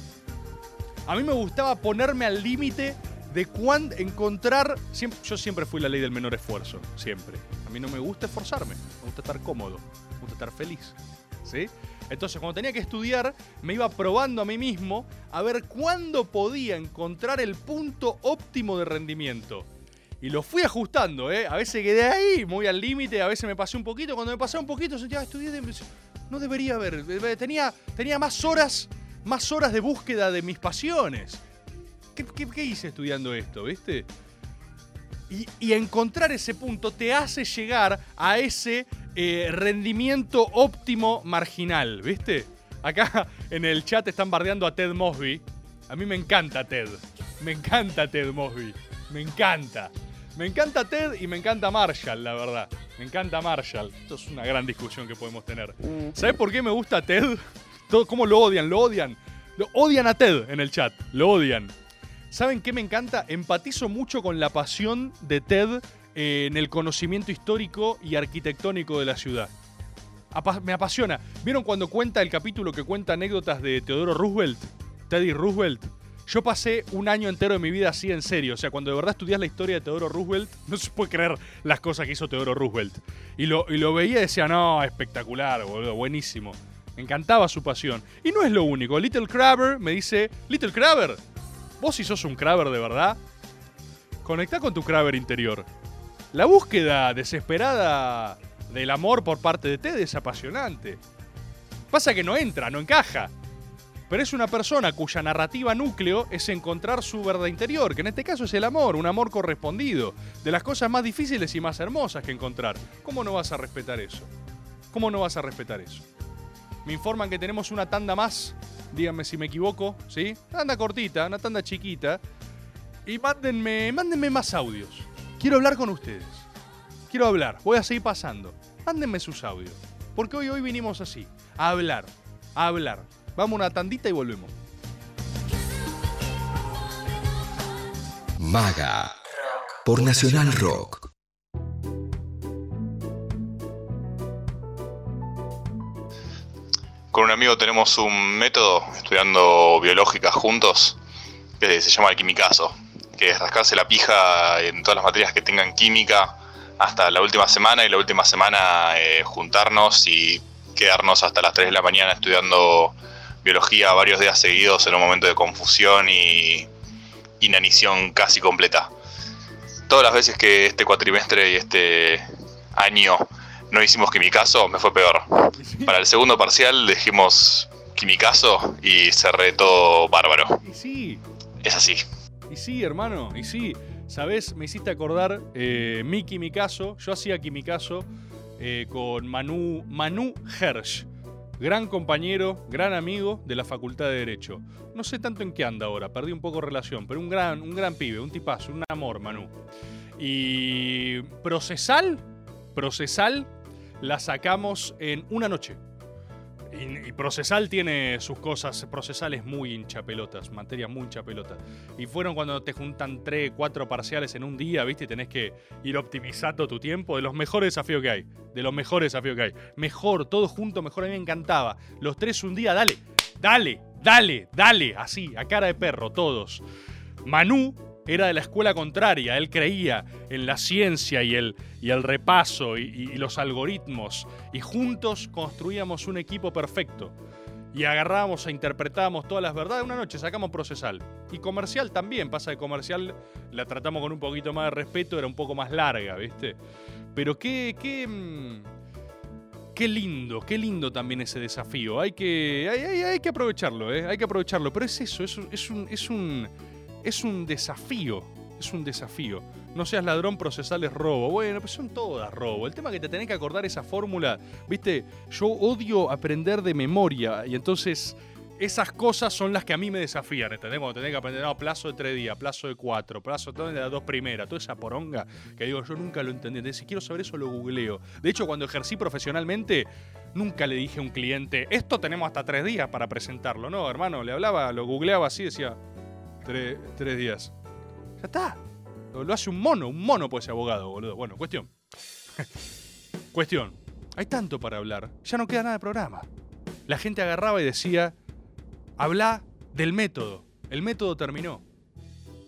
A mí me gustaba ponerme al límite de cuándo encontrar. yo siempre fui la ley del menor esfuerzo, siempre. A mí no me gusta esforzarme, me gusta estar cómodo, me gusta estar feliz. ¿Sí? Entonces, cuando tenía que estudiar, me iba probando a mí mismo a ver cuándo podía encontrar el punto óptimo de rendimiento. Y lo fui ajustando, ¿eh? A veces quedé ahí, muy al límite, a veces me pasé un poquito. Cuando me pasé un poquito, sentía, "Ah, estudié de... No debería haber. eh, Tenía, tenía más horas, más horas de búsqueda de mis pasiones. ¿Qué, hice estudiando esto, viste? Y, y encontrar ese punto te hace llegar a ese eh, rendimiento óptimo marginal, ¿viste? Acá en el chat están bardeando a Ted Mosby. A mí me encanta Ted. Me encanta Ted Mosby. Me encanta. Me encanta Ted y me encanta Marshall, la verdad. Me encanta Marshall. Esto es una gran discusión que podemos tener. ¿Sabes por qué me gusta Ted? Todo- ¿Cómo lo odian? Lo odian. Lo odian a Ted en el chat. Lo odian. ¿Saben qué me encanta? Empatizo mucho con la pasión de Ted eh, en el conocimiento histórico y arquitectónico de la ciudad. Apa- me apasiona. ¿Vieron cuando cuenta el capítulo que cuenta anécdotas de Teodoro Roosevelt? Teddy Roosevelt. Yo pasé un año entero de mi vida así en serio. O sea, cuando de verdad estudias la historia de Teodoro Roosevelt, no se puede creer las cosas que hizo Teodoro Roosevelt. Y lo, y lo veía y decía, no, espectacular, boludo, buenísimo. Me encantaba su pasión. Y no es lo único. Little Crabber me dice, Little Crabber, vos si sos un Crabber de verdad, conectá con tu Crabber interior. La búsqueda desesperada del amor por parte de Ted es apasionante. Pasa que no entra, no encaja. Pero es una persona cuya narrativa núcleo es encontrar su verdad interior, que en este caso es el amor, un amor correspondido, de las cosas más difíciles y más hermosas que encontrar. ¿Cómo no vas a respetar eso? ¿Cómo no vas a respetar eso? Me informan que tenemos una tanda más, díganme si me equivoco, ¿sí? Tanda cortita, una tanda chiquita. Y mándenme, mándenme más audios. Quiero hablar con ustedes. Quiero hablar, voy a seguir pasando. Mándenme sus audios. Porque hoy, hoy vinimos así, a hablar, a hablar. Vamos una tandita y volvemos.
Maga. Por Nacional Rock.
Con un amigo tenemos un método estudiando biológica juntos que se llama el quimicazo, que es rascarse la pija en todas las materias que tengan química hasta la última semana y la última semana eh, juntarnos y quedarnos hasta las 3 de la mañana estudiando biología varios días seguidos en un momento de confusión y inanición casi completa. Todas las veces que este cuatrimestre y este año no hicimos quimicazo, me fue peor. Para el segundo parcial dijimos quimicazo y cerré todo bárbaro.
Y sí,
Es así.
y sí, hermano, y sí. ¿Sabés? Me hiciste acordar eh, mi quimicazo. Yo hacía quimicazo eh, con Manu, Manu Hersch. Gran compañero, gran amigo de la Facultad de Derecho. No sé tanto en qué anda ahora, perdí un poco relación, pero un gran, un gran pibe, un tipazo, un amor, Manu. Y procesal, procesal, la sacamos en una noche. Y, Procesal tiene sus cosas procesales muy hinchapelotas, materias muy hinchapelotas. Y fueron cuando te juntan tres, cuatro parciales en un día, ¿viste? Y tenés que ir optimizando tu tiempo. De los mejores desafíos que hay. De los mejores desafíos que hay. Mejor, todo junto, mejor. A mí me encantaba. Los tres un día, dale, dale, dale, dale. Así, a cara de perro, todos. Manu era de la escuela contraria, él creía en la ciencia y el, y el repaso y, los algoritmos, y juntos construíamos un equipo perfecto. Y agarrábamos e interpretábamos todas las verdades. Una noche sacamos procesal. Y comercial también. Pasa de comercial, la tratamos con un poquito más de respeto, era un poco más larga, ¿viste? Pero qué, qué, mm, qué lindo, qué lindo también ese desafío. Hay que, hay, hay- hay que aprovecharlo, ¿eh? Hay que aprovecharlo. Pero es eso, es un, es un, es un desafío. Es un desafío. No seas ladrón, procesal es robo. Bueno, pues son todas robo. El tema es que te tenés que acordar esa fórmula. Viste, yo odio aprender de memoria. Y entonces esas cosas son las que a mí me desafían. ¿Entendés? Cuando tenés que aprender, no, plazo de tres días, plazo de cuatro, plazo de las dos primeras, toda esa poronga que digo, yo nunca lo entendí. Entonces, si quiero saber eso, lo googleo. De hecho, cuando ejercí profesionalmente, nunca le dije a un cliente, esto tenemos hasta tres días para presentarlo. No, hermano, le hablaba, lo googleaba así, decía, tres, tres días. Ya está. Lo, lo hace un mono, un mono puede ser abogado, boludo. Bueno, cuestión. cuestión. Hay tanto para hablar. Ya no queda nada de programa. La gente agarraba y decía, habla del método. El método terminó.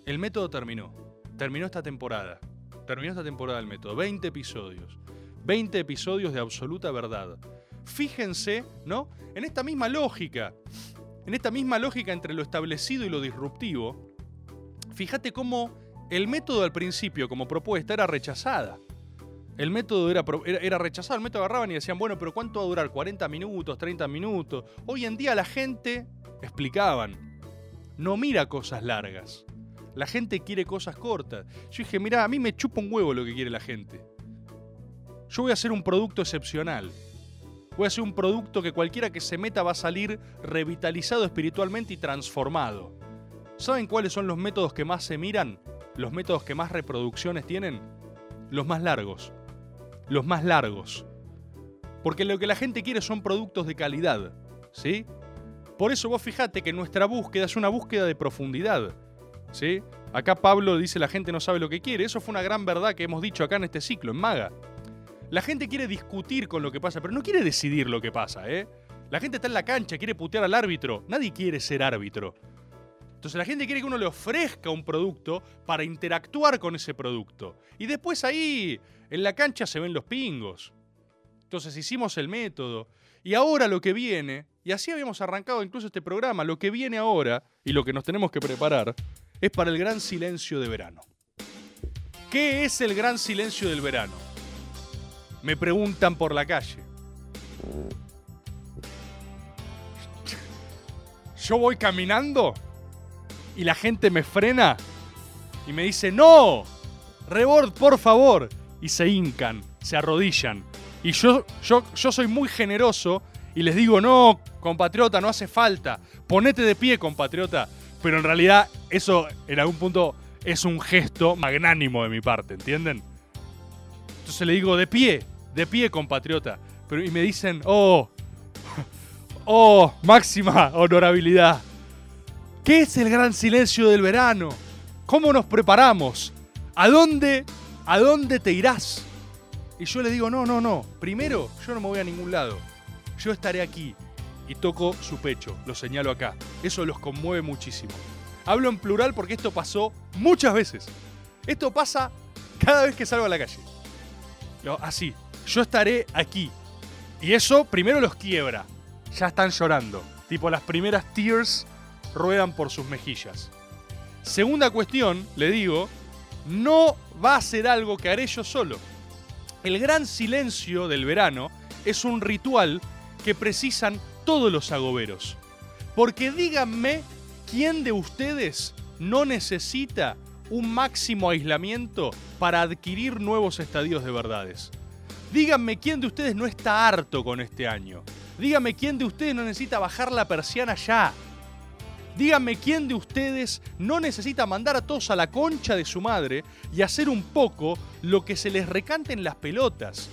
El método terminó. Terminó esta temporada. Terminó esta temporada el método. 20 episodios. 20 episodios de absoluta verdad. Fíjense, ¿no? En esta misma lógica. En esta misma lógica entre lo establecido y lo disruptivo. Fíjate cómo el método al principio como propuesta era rechazada. El método era, era rechazado, el método agarraban y decían, bueno, pero ¿cuánto va a durar? ¿40 minutos? ¿30 minutos? Hoy en día la gente, explicaban, no mira cosas largas. La gente quiere cosas cortas. Yo dije, mira, a mí me chupa un huevo lo que quiere la gente. Yo voy a hacer un producto excepcional. Voy a un producto que cualquiera que se meta va a salir revitalizado espiritualmente y transformado. ¿Saben cuáles son los métodos que más se miran? Los métodos que más reproducciones tienen? Los más largos. Los más largos. Porque lo que la gente quiere son productos de calidad. ¿Sí? Por eso vos fijate que nuestra búsqueda es una búsqueda de profundidad. ¿Sí? Acá Pablo dice la gente no sabe lo que quiere. Eso fue una gran verdad que hemos dicho acá en este ciclo, en Maga. La gente quiere discutir con lo que pasa, pero no quiere decidir lo que pasa, ¿eh? La gente está en la cancha, quiere putear al árbitro. Nadie quiere ser árbitro. Entonces la gente quiere que uno le ofrezca un producto para interactuar con ese producto. Y después ahí, en la cancha, se ven los pingos. Entonces hicimos el método. Y ahora lo que viene, y así habíamos arrancado incluso este programa, lo que viene ahora y lo que nos tenemos que preparar es para el gran silencio de verano. ¿Qué es el gran silencio del verano? Me preguntan por la calle. Yo voy caminando y la gente me frena y me dice, no, Rebord, por favor. Y se hincan, se arrodillan. Y yo, yo, yo soy muy generoso y les digo, no, compatriota, no hace falta. Ponete de pie, compatriota. Pero en realidad eso en algún punto es un gesto magnánimo de mi parte, ¿entienden? Entonces le digo, de pie, de pie, compatriota. Pero, y me dicen, oh, oh, máxima honorabilidad. ¿Qué es el gran silencio del verano? ¿Cómo nos preparamos? ¿A dónde, a dónde te irás? Y yo le digo, no, no, no. Primero, yo no me voy a ningún lado. Yo estaré aquí. Y toco su pecho, lo señalo acá. Eso los conmueve muchísimo. Hablo en plural porque esto pasó muchas veces. Esto pasa cada vez que salgo a la calle. Así, yo estaré aquí. Y eso primero los quiebra. Ya están llorando. Tipo, las primeras tears ruedan por sus mejillas. Segunda cuestión, le digo, no va a ser algo que haré yo solo. El gran silencio del verano es un ritual que precisan todos los agoberos. Porque díganme quién de ustedes no necesita un máximo aislamiento para adquirir nuevos estadios de verdades. Díganme quién de ustedes no está harto con este año. Díganme quién de ustedes no necesita bajar la persiana ya. Díganme quién de ustedes no necesita mandar a todos a la concha de su madre y hacer un poco lo que se les recante en las pelotas.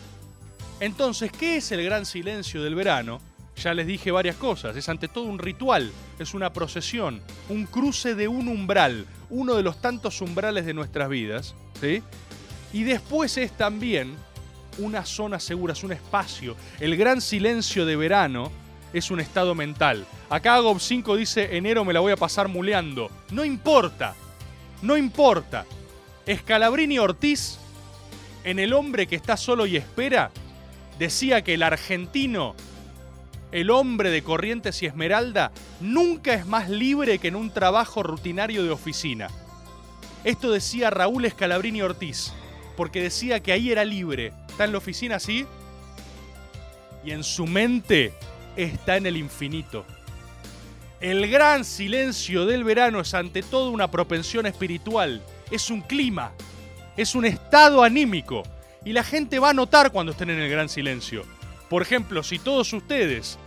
Entonces, ¿qué es el gran silencio del verano? Ya les dije varias cosas. Es ante todo un ritual, es una procesión, un cruce de un umbral, uno de los tantos umbrales de nuestras vidas. ¿sí? Y después es también una zona segura, es un espacio. El gran silencio de verano es un estado mental. Acá Gob 5 dice, enero me la voy a pasar muleando. No importa, no importa. Escalabrini Ortiz, en El hombre que está solo y espera, decía que el argentino, el hombre de Corrientes y Esmeralda, nunca es más libre que en un trabajo rutinario de oficina. Esto decía Raúl Escalabrini Ortiz, porque decía que ahí era libre. Está en la oficina así y en su mente está en el infinito. El gran silencio del verano es ante todo una propensión espiritual, es un clima, es un estado anímico y la gente va a notar cuando estén en el gran silencio. Por ejemplo, si todos ustedes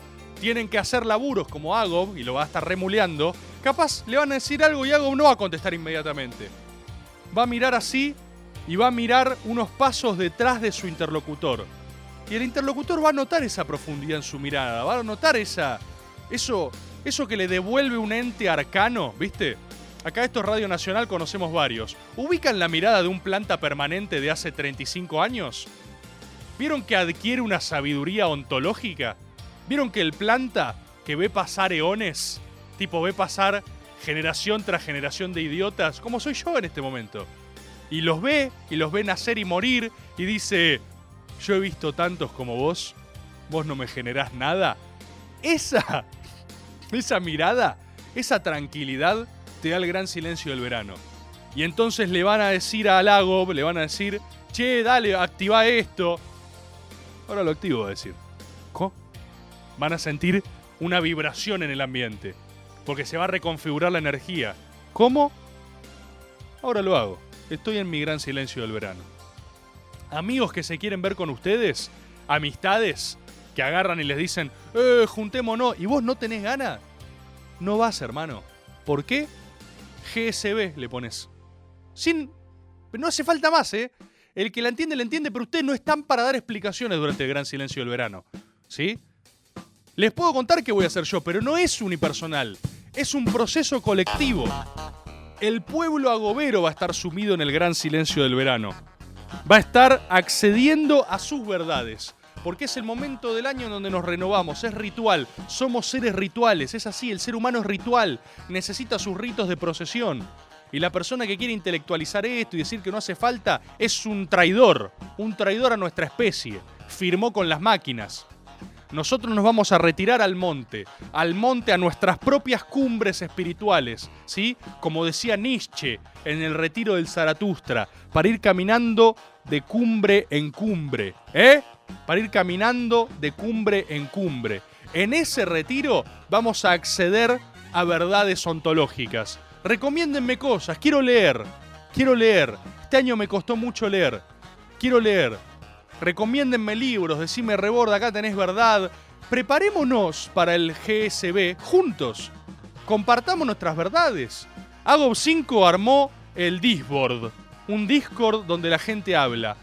tienen que hacer laburos como Agob y lo va a estar remuleando, capaz le van a decir algo y Agob no va a contestar inmediatamente. Va a mirar así y va a mirar unos pasos detrás de su interlocutor. Y el interlocutor va a notar esa profundidad en su mirada, va a notar esa eso eso que le devuelve un ente arcano, ¿viste? Acá esto es Radio Nacional, conocemos varios. ¿Ubican la mirada de un planta permanente de hace 35 años? ¿Vieron que adquiere una sabiduría ontológica? ¿Vieron que el planta que ve pasar eones, tipo ve pasar generación tras generación de idiotas, como soy yo en este momento? Y los ve, y los ve nacer y morir, y dice, yo he visto tantos como vos, vos no me generás nada. Esa, esa mirada, esa tranquilidad te da el gran silencio del verano. Y entonces le van a decir a Lagob, le van a decir, che, dale, activa esto. Ahora lo activo, a decir. ¿Cómo? Van a sentir una vibración en el ambiente. Porque se va a reconfigurar la energía. ¿Cómo? Ahora lo hago. Estoy en mi gran silencio del verano. Amigos que se quieren ver con ustedes, amistades que agarran y les dicen, eh, juntémonos, y vos no tenés ganas, no vas, hermano. ¿Por qué? GSB le pones. Sin. No hace falta más, ¿eh? El que la entiende, la entiende, pero ustedes no están para dar explicaciones durante el gran silencio del verano. ¿Sí? Les puedo contar qué voy a hacer yo, pero no es unipersonal. Es un proceso colectivo. El pueblo agobero va a estar sumido en el gran silencio del verano. Va a estar accediendo a sus verdades. Porque es el momento del año en donde nos renovamos, es ritual, somos seres rituales, es así, el ser humano es ritual, necesita sus ritos de procesión. Y la persona que quiere intelectualizar esto y decir que no hace falta es un traidor, un traidor a nuestra especie. Firmó con las máquinas. Nosotros nos vamos a retirar al monte, al monte, a nuestras propias cumbres espirituales, ¿sí? Como decía Nietzsche en el retiro del Zaratustra, para ir caminando de cumbre en cumbre, ¿eh? Para ir caminando de cumbre en cumbre. En ese retiro vamos a acceder a verdades ontológicas. Recomiéndenme cosas, quiero leer, quiero leer. Este año me costó mucho leer, quiero leer. Recomiéndenme libros, decime reborda, acá tenés verdad. Preparémonos para el GSB juntos. Compartamos nuestras verdades. Agob 5 armó el Discord, un Discord donde la gente habla.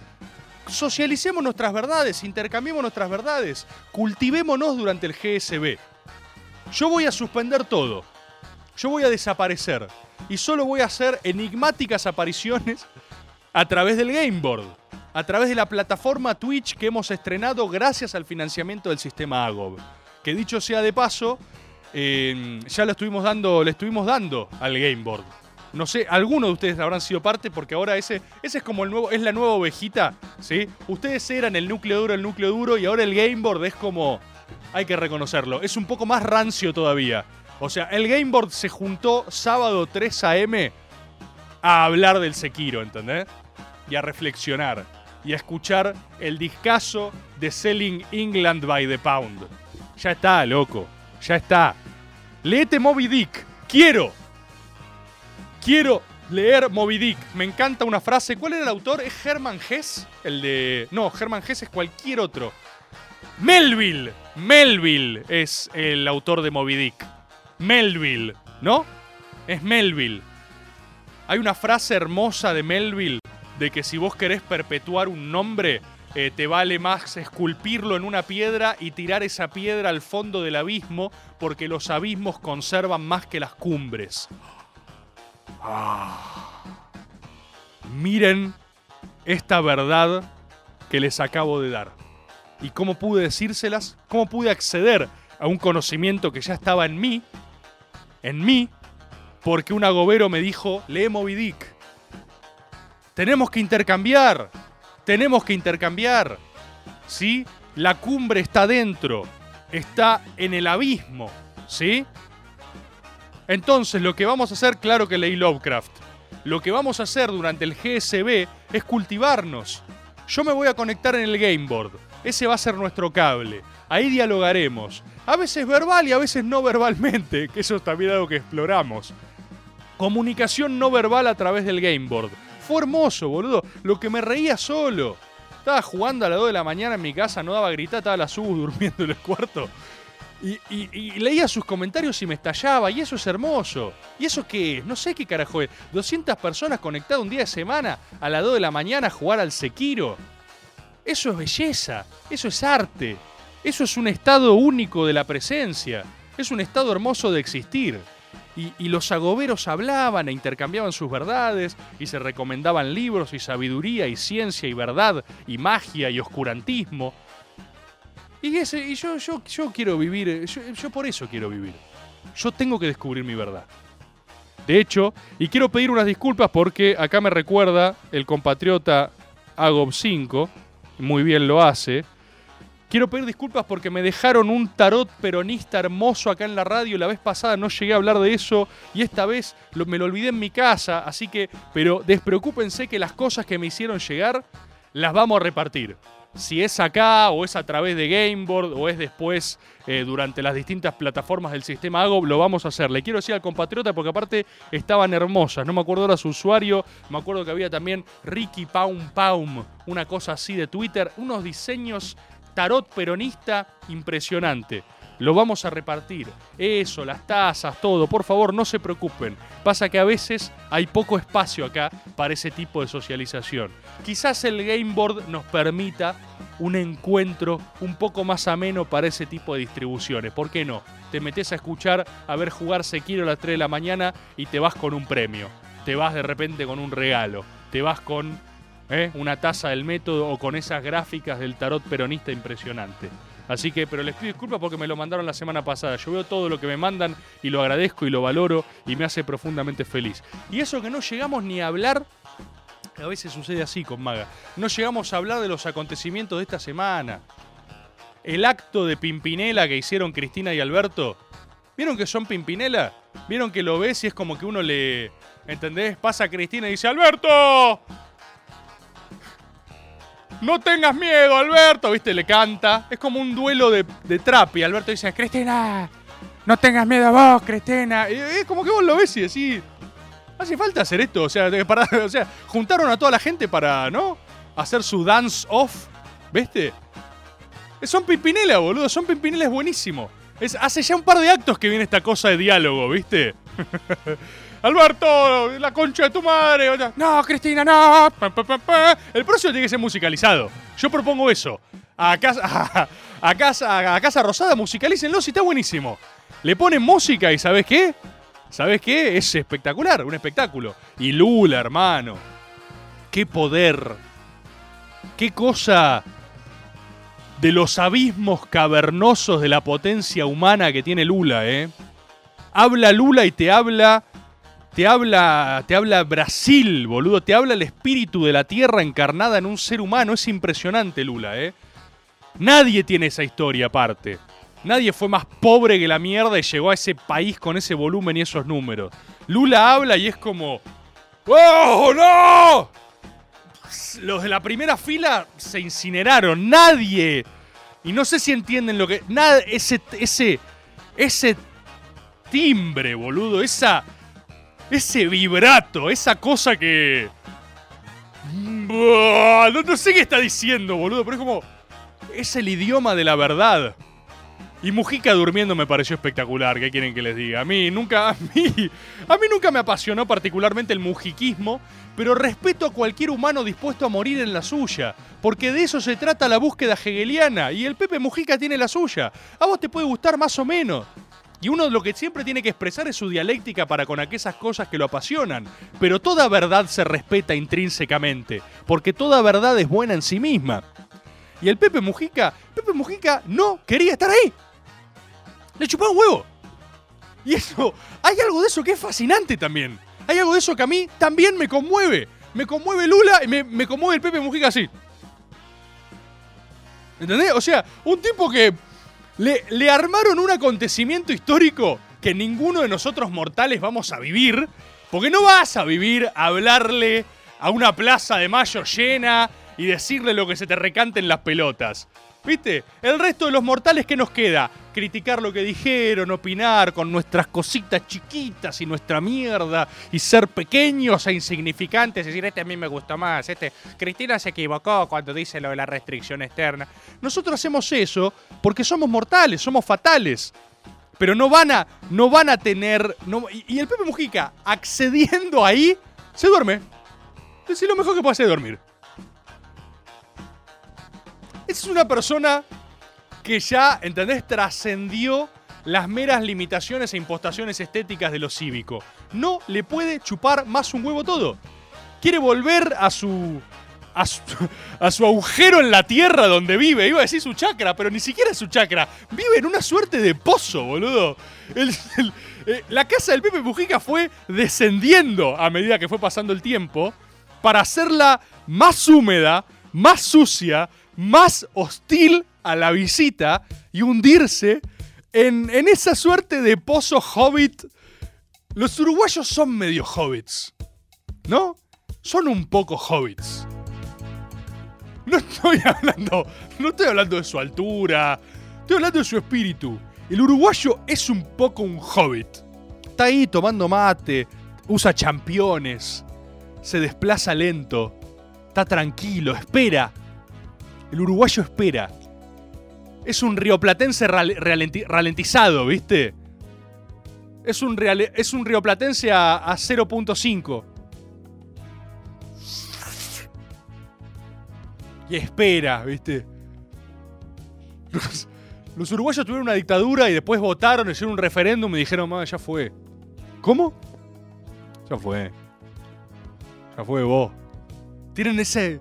Socialicemos nuestras verdades, intercambiemos nuestras verdades, cultivémonos durante el GSB. Yo voy a suspender todo. Yo voy a desaparecer. Y solo voy a hacer enigmáticas apariciones a través del Gameboard a través de la plataforma Twitch que hemos estrenado gracias al financiamiento del sistema Agob. Que dicho sea de paso, eh, ya lo estuvimos dando, le estuvimos dando al Gameboard. No sé, algunos de ustedes habrán sido parte porque ahora ese, ese es como el nuevo, es la nueva ovejita, ¿sí? Ustedes eran el núcleo duro, el núcleo duro y ahora el Gameboard es como, hay que reconocerlo, es un poco más rancio todavía. O sea, el Gameboard se juntó sábado 3 a.m. a hablar del Sekiro, ¿entendés? Y a reflexionar y a escuchar el discazo de Selling England by the Pound. Ya está, loco. Ya está. Leete Moby Dick. Quiero. Quiero leer Moby Dick. Me encanta una frase. ¿Cuál era el autor? ¿Es Herman Hess? El de. No, Herman Hess es cualquier otro. Melville. Melville es el autor de Moby Dick. Melville, ¿no? Es Melville. Hay una frase hermosa de Melville de que si vos querés perpetuar un nombre, eh, te vale más esculpirlo en una piedra y tirar esa piedra al fondo del abismo porque los abismos conservan más que las cumbres. Ah. Miren esta verdad que les acabo de dar. ¿Y cómo pude decírselas? ¿Cómo pude acceder a un conocimiento que ya estaba en mí? En mí, porque un agobero me dijo, lee Moby. Tenemos que intercambiar. Tenemos que intercambiar. ¿Sí? La cumbre está dentro. Está en el abismo. ¿Sí? Entonces, lo que vamos a hacer, claro que leí Lovecraft. Lo que vamos a hacer durante el GSB es cultivarnos. Yo me voy a conectar en el Gameboard. Ese va a ser nuestro cable. Ahí dialogaremos. A veces verbal y a veces no verbalmente, que eso es también algo que exploramos. Comunicación no verbal a través del Gameboard. Fue hermoso, boludo. Lo que me reía solo. Estaba jugando a las 2 de la mañana en mi casa, no daba gritar, estaba la sub durmiendo en el cuarto. Y, y- y leía sus comentarios y me estallaba, y eso es hermoso. ¿Y eso qué es? No sé qué carajo es. 200 personas conectadas un día de semana a las 2 de la mañana a jugar al Sekiro. Eso es belleza, eso es arte, eso es un estado único de la presencia, es un estado hermoso de existir. Y, los agoberos hablaban e intercambiaban sus verdades y se recomendaban libros y sabiduría y ciencia y verdad y magia y oscurantismo. Y, ese, y yo, yo, yo quiero vivir, eh, yo, yo por eso quiero vivir. Yo tengo que descubrir mi verdad. De hecho, y quiero pedir unas disculpas porque acá me recuerda el compatriota Agob 5, muy bien lo hace. Quiero pedir disculpas porque me dejaron un tarot peronista hermoso acá en la radio. La vez pasada no llegué a hablar de eso y esta vez me lo olvidé en mi casa. Así que, pero despreocúpense que las cosas que me hicieron llegar las vamos a repartir. Si es acá o es a través de Gameboard o es después eh, durante las distintas plataformas del sistema Agob, lo vamos a hacer. Le quiero decir al compatriota porque aparte estaban hermosas. No me acuerdo ahora su usuario. Me acuerdo que había también Ricky Paum Paum, una cosa así de Twitter. Unos diseños tarot peronista impresionante. Lo vamos a repartir. Eso, las tazas, todo. Por favor, no se preocupen. Pasa que a veces hay poco espacio acá para ese tipo de socialización. Quizás el Game Board nos permita un encuentro un poco más ameno para ese tipo de distribuciones. ¿Por qué no? Te metes a escuchar, a ver jugar Sekiro a las 3 de la mañana y te vas con un premio. Te vas de repente con un regalo. Te vas con ¿eh? una taza del método o con esas gráficas del tarot peronista impresionante. Así que, pero les pido disculpas porque me lo mandaron la semana pasada. Yo veo todo lo que me mandan y lo agradezco y lo valoro y me hace profundamente feliz. Y eso que no llegamos ni a hablar, a veces sucede así con Maga, no llegamos a hablar de los acontecimientos de esta semana. El acto de Pimpinela que hicieron Cristina y Alberto. ¿Vieron que son Pimpinela? ¿Vieron que lo ves y es como que uno le... ¿Entendés? Pasa Cristina y dice, Alberto, no tengas miedo, Alberto. ¿Viste? Le canta. Es como un duelo de, de trap. Y Alberto dice, Cristina, no tengas miedo vos, Cristina. Y es como que vos lo ves y decís, hace falta hacer esto. O sea, juntaron a toda la gente para, ¿no? Hacer su dance off. ¿Viste? Son Pimpinela, boludo. Son Pimpinela es buenísimo. Es, hace ya un par de actos que viene esta cosa de diálogo, ¿viste? Alberto, la concha de tu madre. No, Cristina, no. El próximo tiene que ser musicalizado. Yo propongo eso. A casa, a casa, a casa Rosada, musicalícenlo si está buenísimo. Le ponen música y ¿sabes qué? ¿Sabes qué? Es espectacular, un espectáculo. Y Lula, hermano. Qué poder. Qué cosa de los abismos cavernosos de la potencia humana que tiene Lula, ¿eh? Habla Lula y te habla te habla, te habla Brasil, boludo. Te habla el espíritu de la tierra encarnada en un ser humano. Es impresionante, Lula, ¿eh? Nadie tiene esa historia aparte. Nadie fue más pobre que la mierda y llegó a ese país con ese volumen y esos números. Lula habla y es como... ¡Oh, no! Los de la primera fila se incineraron. Nadie. Y no sé si entienden lo que... Nada, ese, ese, ese timbre, boludo. Esa ese vibrato, esa cosa que. No sé qué está diciendo, boludo, pero es como. Es el idioma de la verdad. Y Mujica durmiendo me pareció espectacular, ¿qué quieren que les diga? A mí nunca, a mí, a mí nunca me apasionó particularmente el mujiquismo, pero respeto a cualquier humano dispuesto a morir en la suya, porque de eso se trata la búsqueda hegeliana, y el Pepe Mujica tiene la suya. A vos te puede gustar más o menos. Y uno lo que siempre tiene que expresar es su dialéctica para con aquellas cosas que lo apasionan. Pero toda verdad se respeta intrínsecamente, porque toda verdad es buena en sí misma. Y el Pepe Mujica, Pepe Mujica no quería estar ahí. Le chupaba un huevo. Y eso, hay algo de eso que es fascinante también. Hay algo de eso que a mí también me conmueve. Me conmueve Lula y me, me conmueve el Pepe Mujica así. ¿Entendés? O sea, un tipo que le, armaron un acontecimiento histórico que ninguno de nosotros mortales vamos a vivir. Porque no vas a vivir a hablarle a una plaza de mayo llena y decirle lo que se te recante en las pelotas. ¿Viste? El resto de los mortales que nos queda, criticar lo que dijeron, opinar con nuestras cositas chiquitas y nuestra mierda y ser pequeños e insignificantes, decir, este a mí me gustó más, este Cristina se equivocó cuando dice lo de la restricción externa. Nosotros hacemos eso porque somos mortales, somos fatales. Pero no van a, no van a tener. no- y, y el Pepe Mujica, accediendo ahí, se duerme. Es lo mejor que puede hacer dormir. Es una persona que ya, ¿entendés? Trascendió las meras limitaciones e impostaciones estéticas de lo cívico. No le puede chupar más un huevo todo. Quiere volver a su, a su. agujero en la tierra donde vive. Iba a decir su chakra, pero ni siquiera es su chakra. Vive en una suerte de pozo, boludo. Eh, la casa del Pepe Mujica fue descendiendo a medida que fue pasando el tiempo para hacerla más húmeda, más sucia, más hostil a la visita y hundirse en, en esa suerte de pozo hobbit. Los uruguayos son medio hobbits, ¿no? Son un poco hobbits. No estoy hablando, no estoy hablando de su altura, estoy hablando de su espíritu. El uruguayo es un poco un hobbit. Está ahí tomando mate, usa championes, se desplaza lento, está tranquilo, espera. El uruguayo espera. Es un rioplatense rale- ralenti- ralentizado, ¿viste? Es un, es un rioplatense a, a 0.5. Y espera, ¿viste? Los, uruguayos tuvieron una dictadura y después votaron, hicieron un referéndum y dijeron, "Ma, ya fue. ¿Cómo? Ya fue. Ya fue vos. Tienen ese.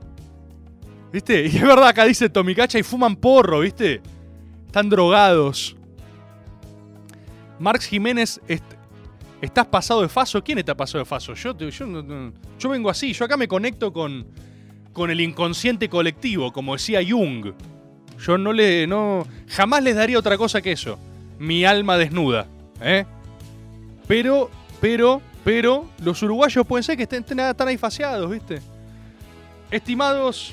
¿Viste? Y es verdad, acá dice Tomicacha y fuman porro, ¿viste? Están drogados. Marx Jiménez, est- ¿estás pasado de faso? ¿Quién está pasado de faso? Yo, vengo así, yo acá me conecto con, el inconsciente colectivo, como decía Jung. Yo no le. no. jamás les daría otra cosa que eso. Mi alma desnuda. ¿Eh? Pero, pero, pero, los uruguayos pueden ser que estén, estén- ahí faseados, ¿viste? Estimados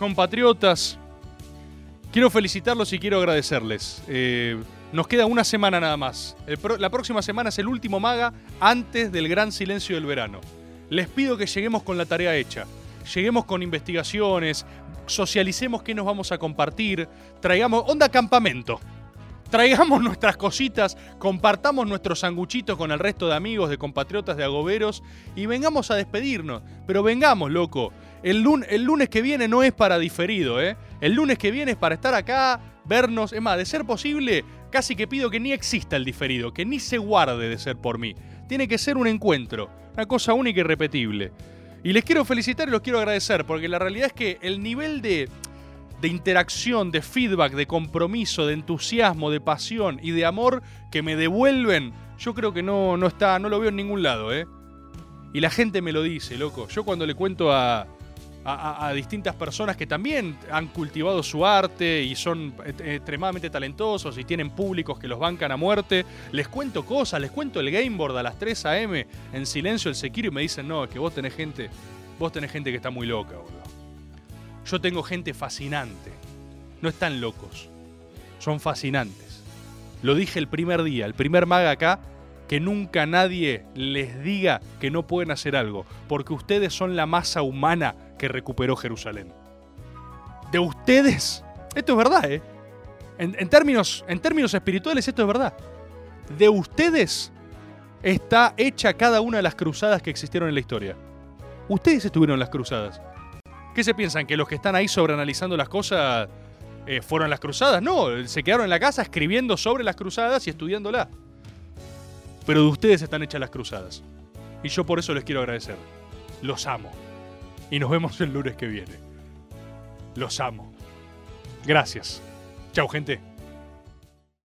compatriotas, quiero felicitarlos y quiero agradecerles. Eh, nos queda una semana nada más. La próxima semana es el último maga antes del gran silencio del verano. Les pido que lleguemos con la tarea hecha. Lleguemos con investigaciones, socialicemos qué nos vamos a compartir, traigamos onda campamento. Traigamos nuestras cositas, compartamos nuestros sanguchitos con el resto de amigos, de compatriotas, de agoberos y vengamos a despedirnos. Pero vengamos, loco. El, el lunes que viene no es para diferido, ¿eh? El lunes que viene es para estar acá, vernos. Es más, de ser posible, casi que pido que ni exista el diferido, que ni se guarde de ser por mí. Tiene que ser un encuentro, una cosa única y repetible. Y les quiero felicitar y los quiero agradecer, porque la realidad es que el nivel de, de interacción, de feedback, de compromiso, de entusiasmo, de pasión y de amor que me devuelven, yo creo que no, no está, no lo veo en ningún lado, ¿eh? Y la gente me lo dice, loco. Yo cuando le cuento a, a- distintas personas que también han cultivado su arte y son eh, extremadamente talentosos y tienen públicos que los bancan a muerte, les cuento cosas, les cuento el game board a las 3 a.m. en silencio el Sekiro y me dicen, no, es que vos tenés gente, vos tenés gente que está muy loca, boludo. Yo tengo gente fascinante. No están locos. Son fascinantes. Lo dije el primer día, el primer maga acá, que nunca nadie les diga que no pueden hacer algo, porque ustedes son la masa humana que recuperó Jerusalén. De ustedes, esto es verdad, ¿eh? En, términos, en términos espirituales, esto es verdad. De ustedes está hecha cada una de las cruzadas que existieron en la historia. Ustedes estuvieron en las cruzadas. ¿Qué se piensan? ¿Que los que están ahí sobreanalizando las cosas eh, fueron las cruzadas? No, se quedaron en la casa escribiendo sobre las cruzadas y estudiándolas. Pero de ustedes están hechas las cruzadas. Y yo por eso les quiero agradecer. Los amo. Y nos vemos el lunes que viene. Los amo. Gracias. Chau, gente.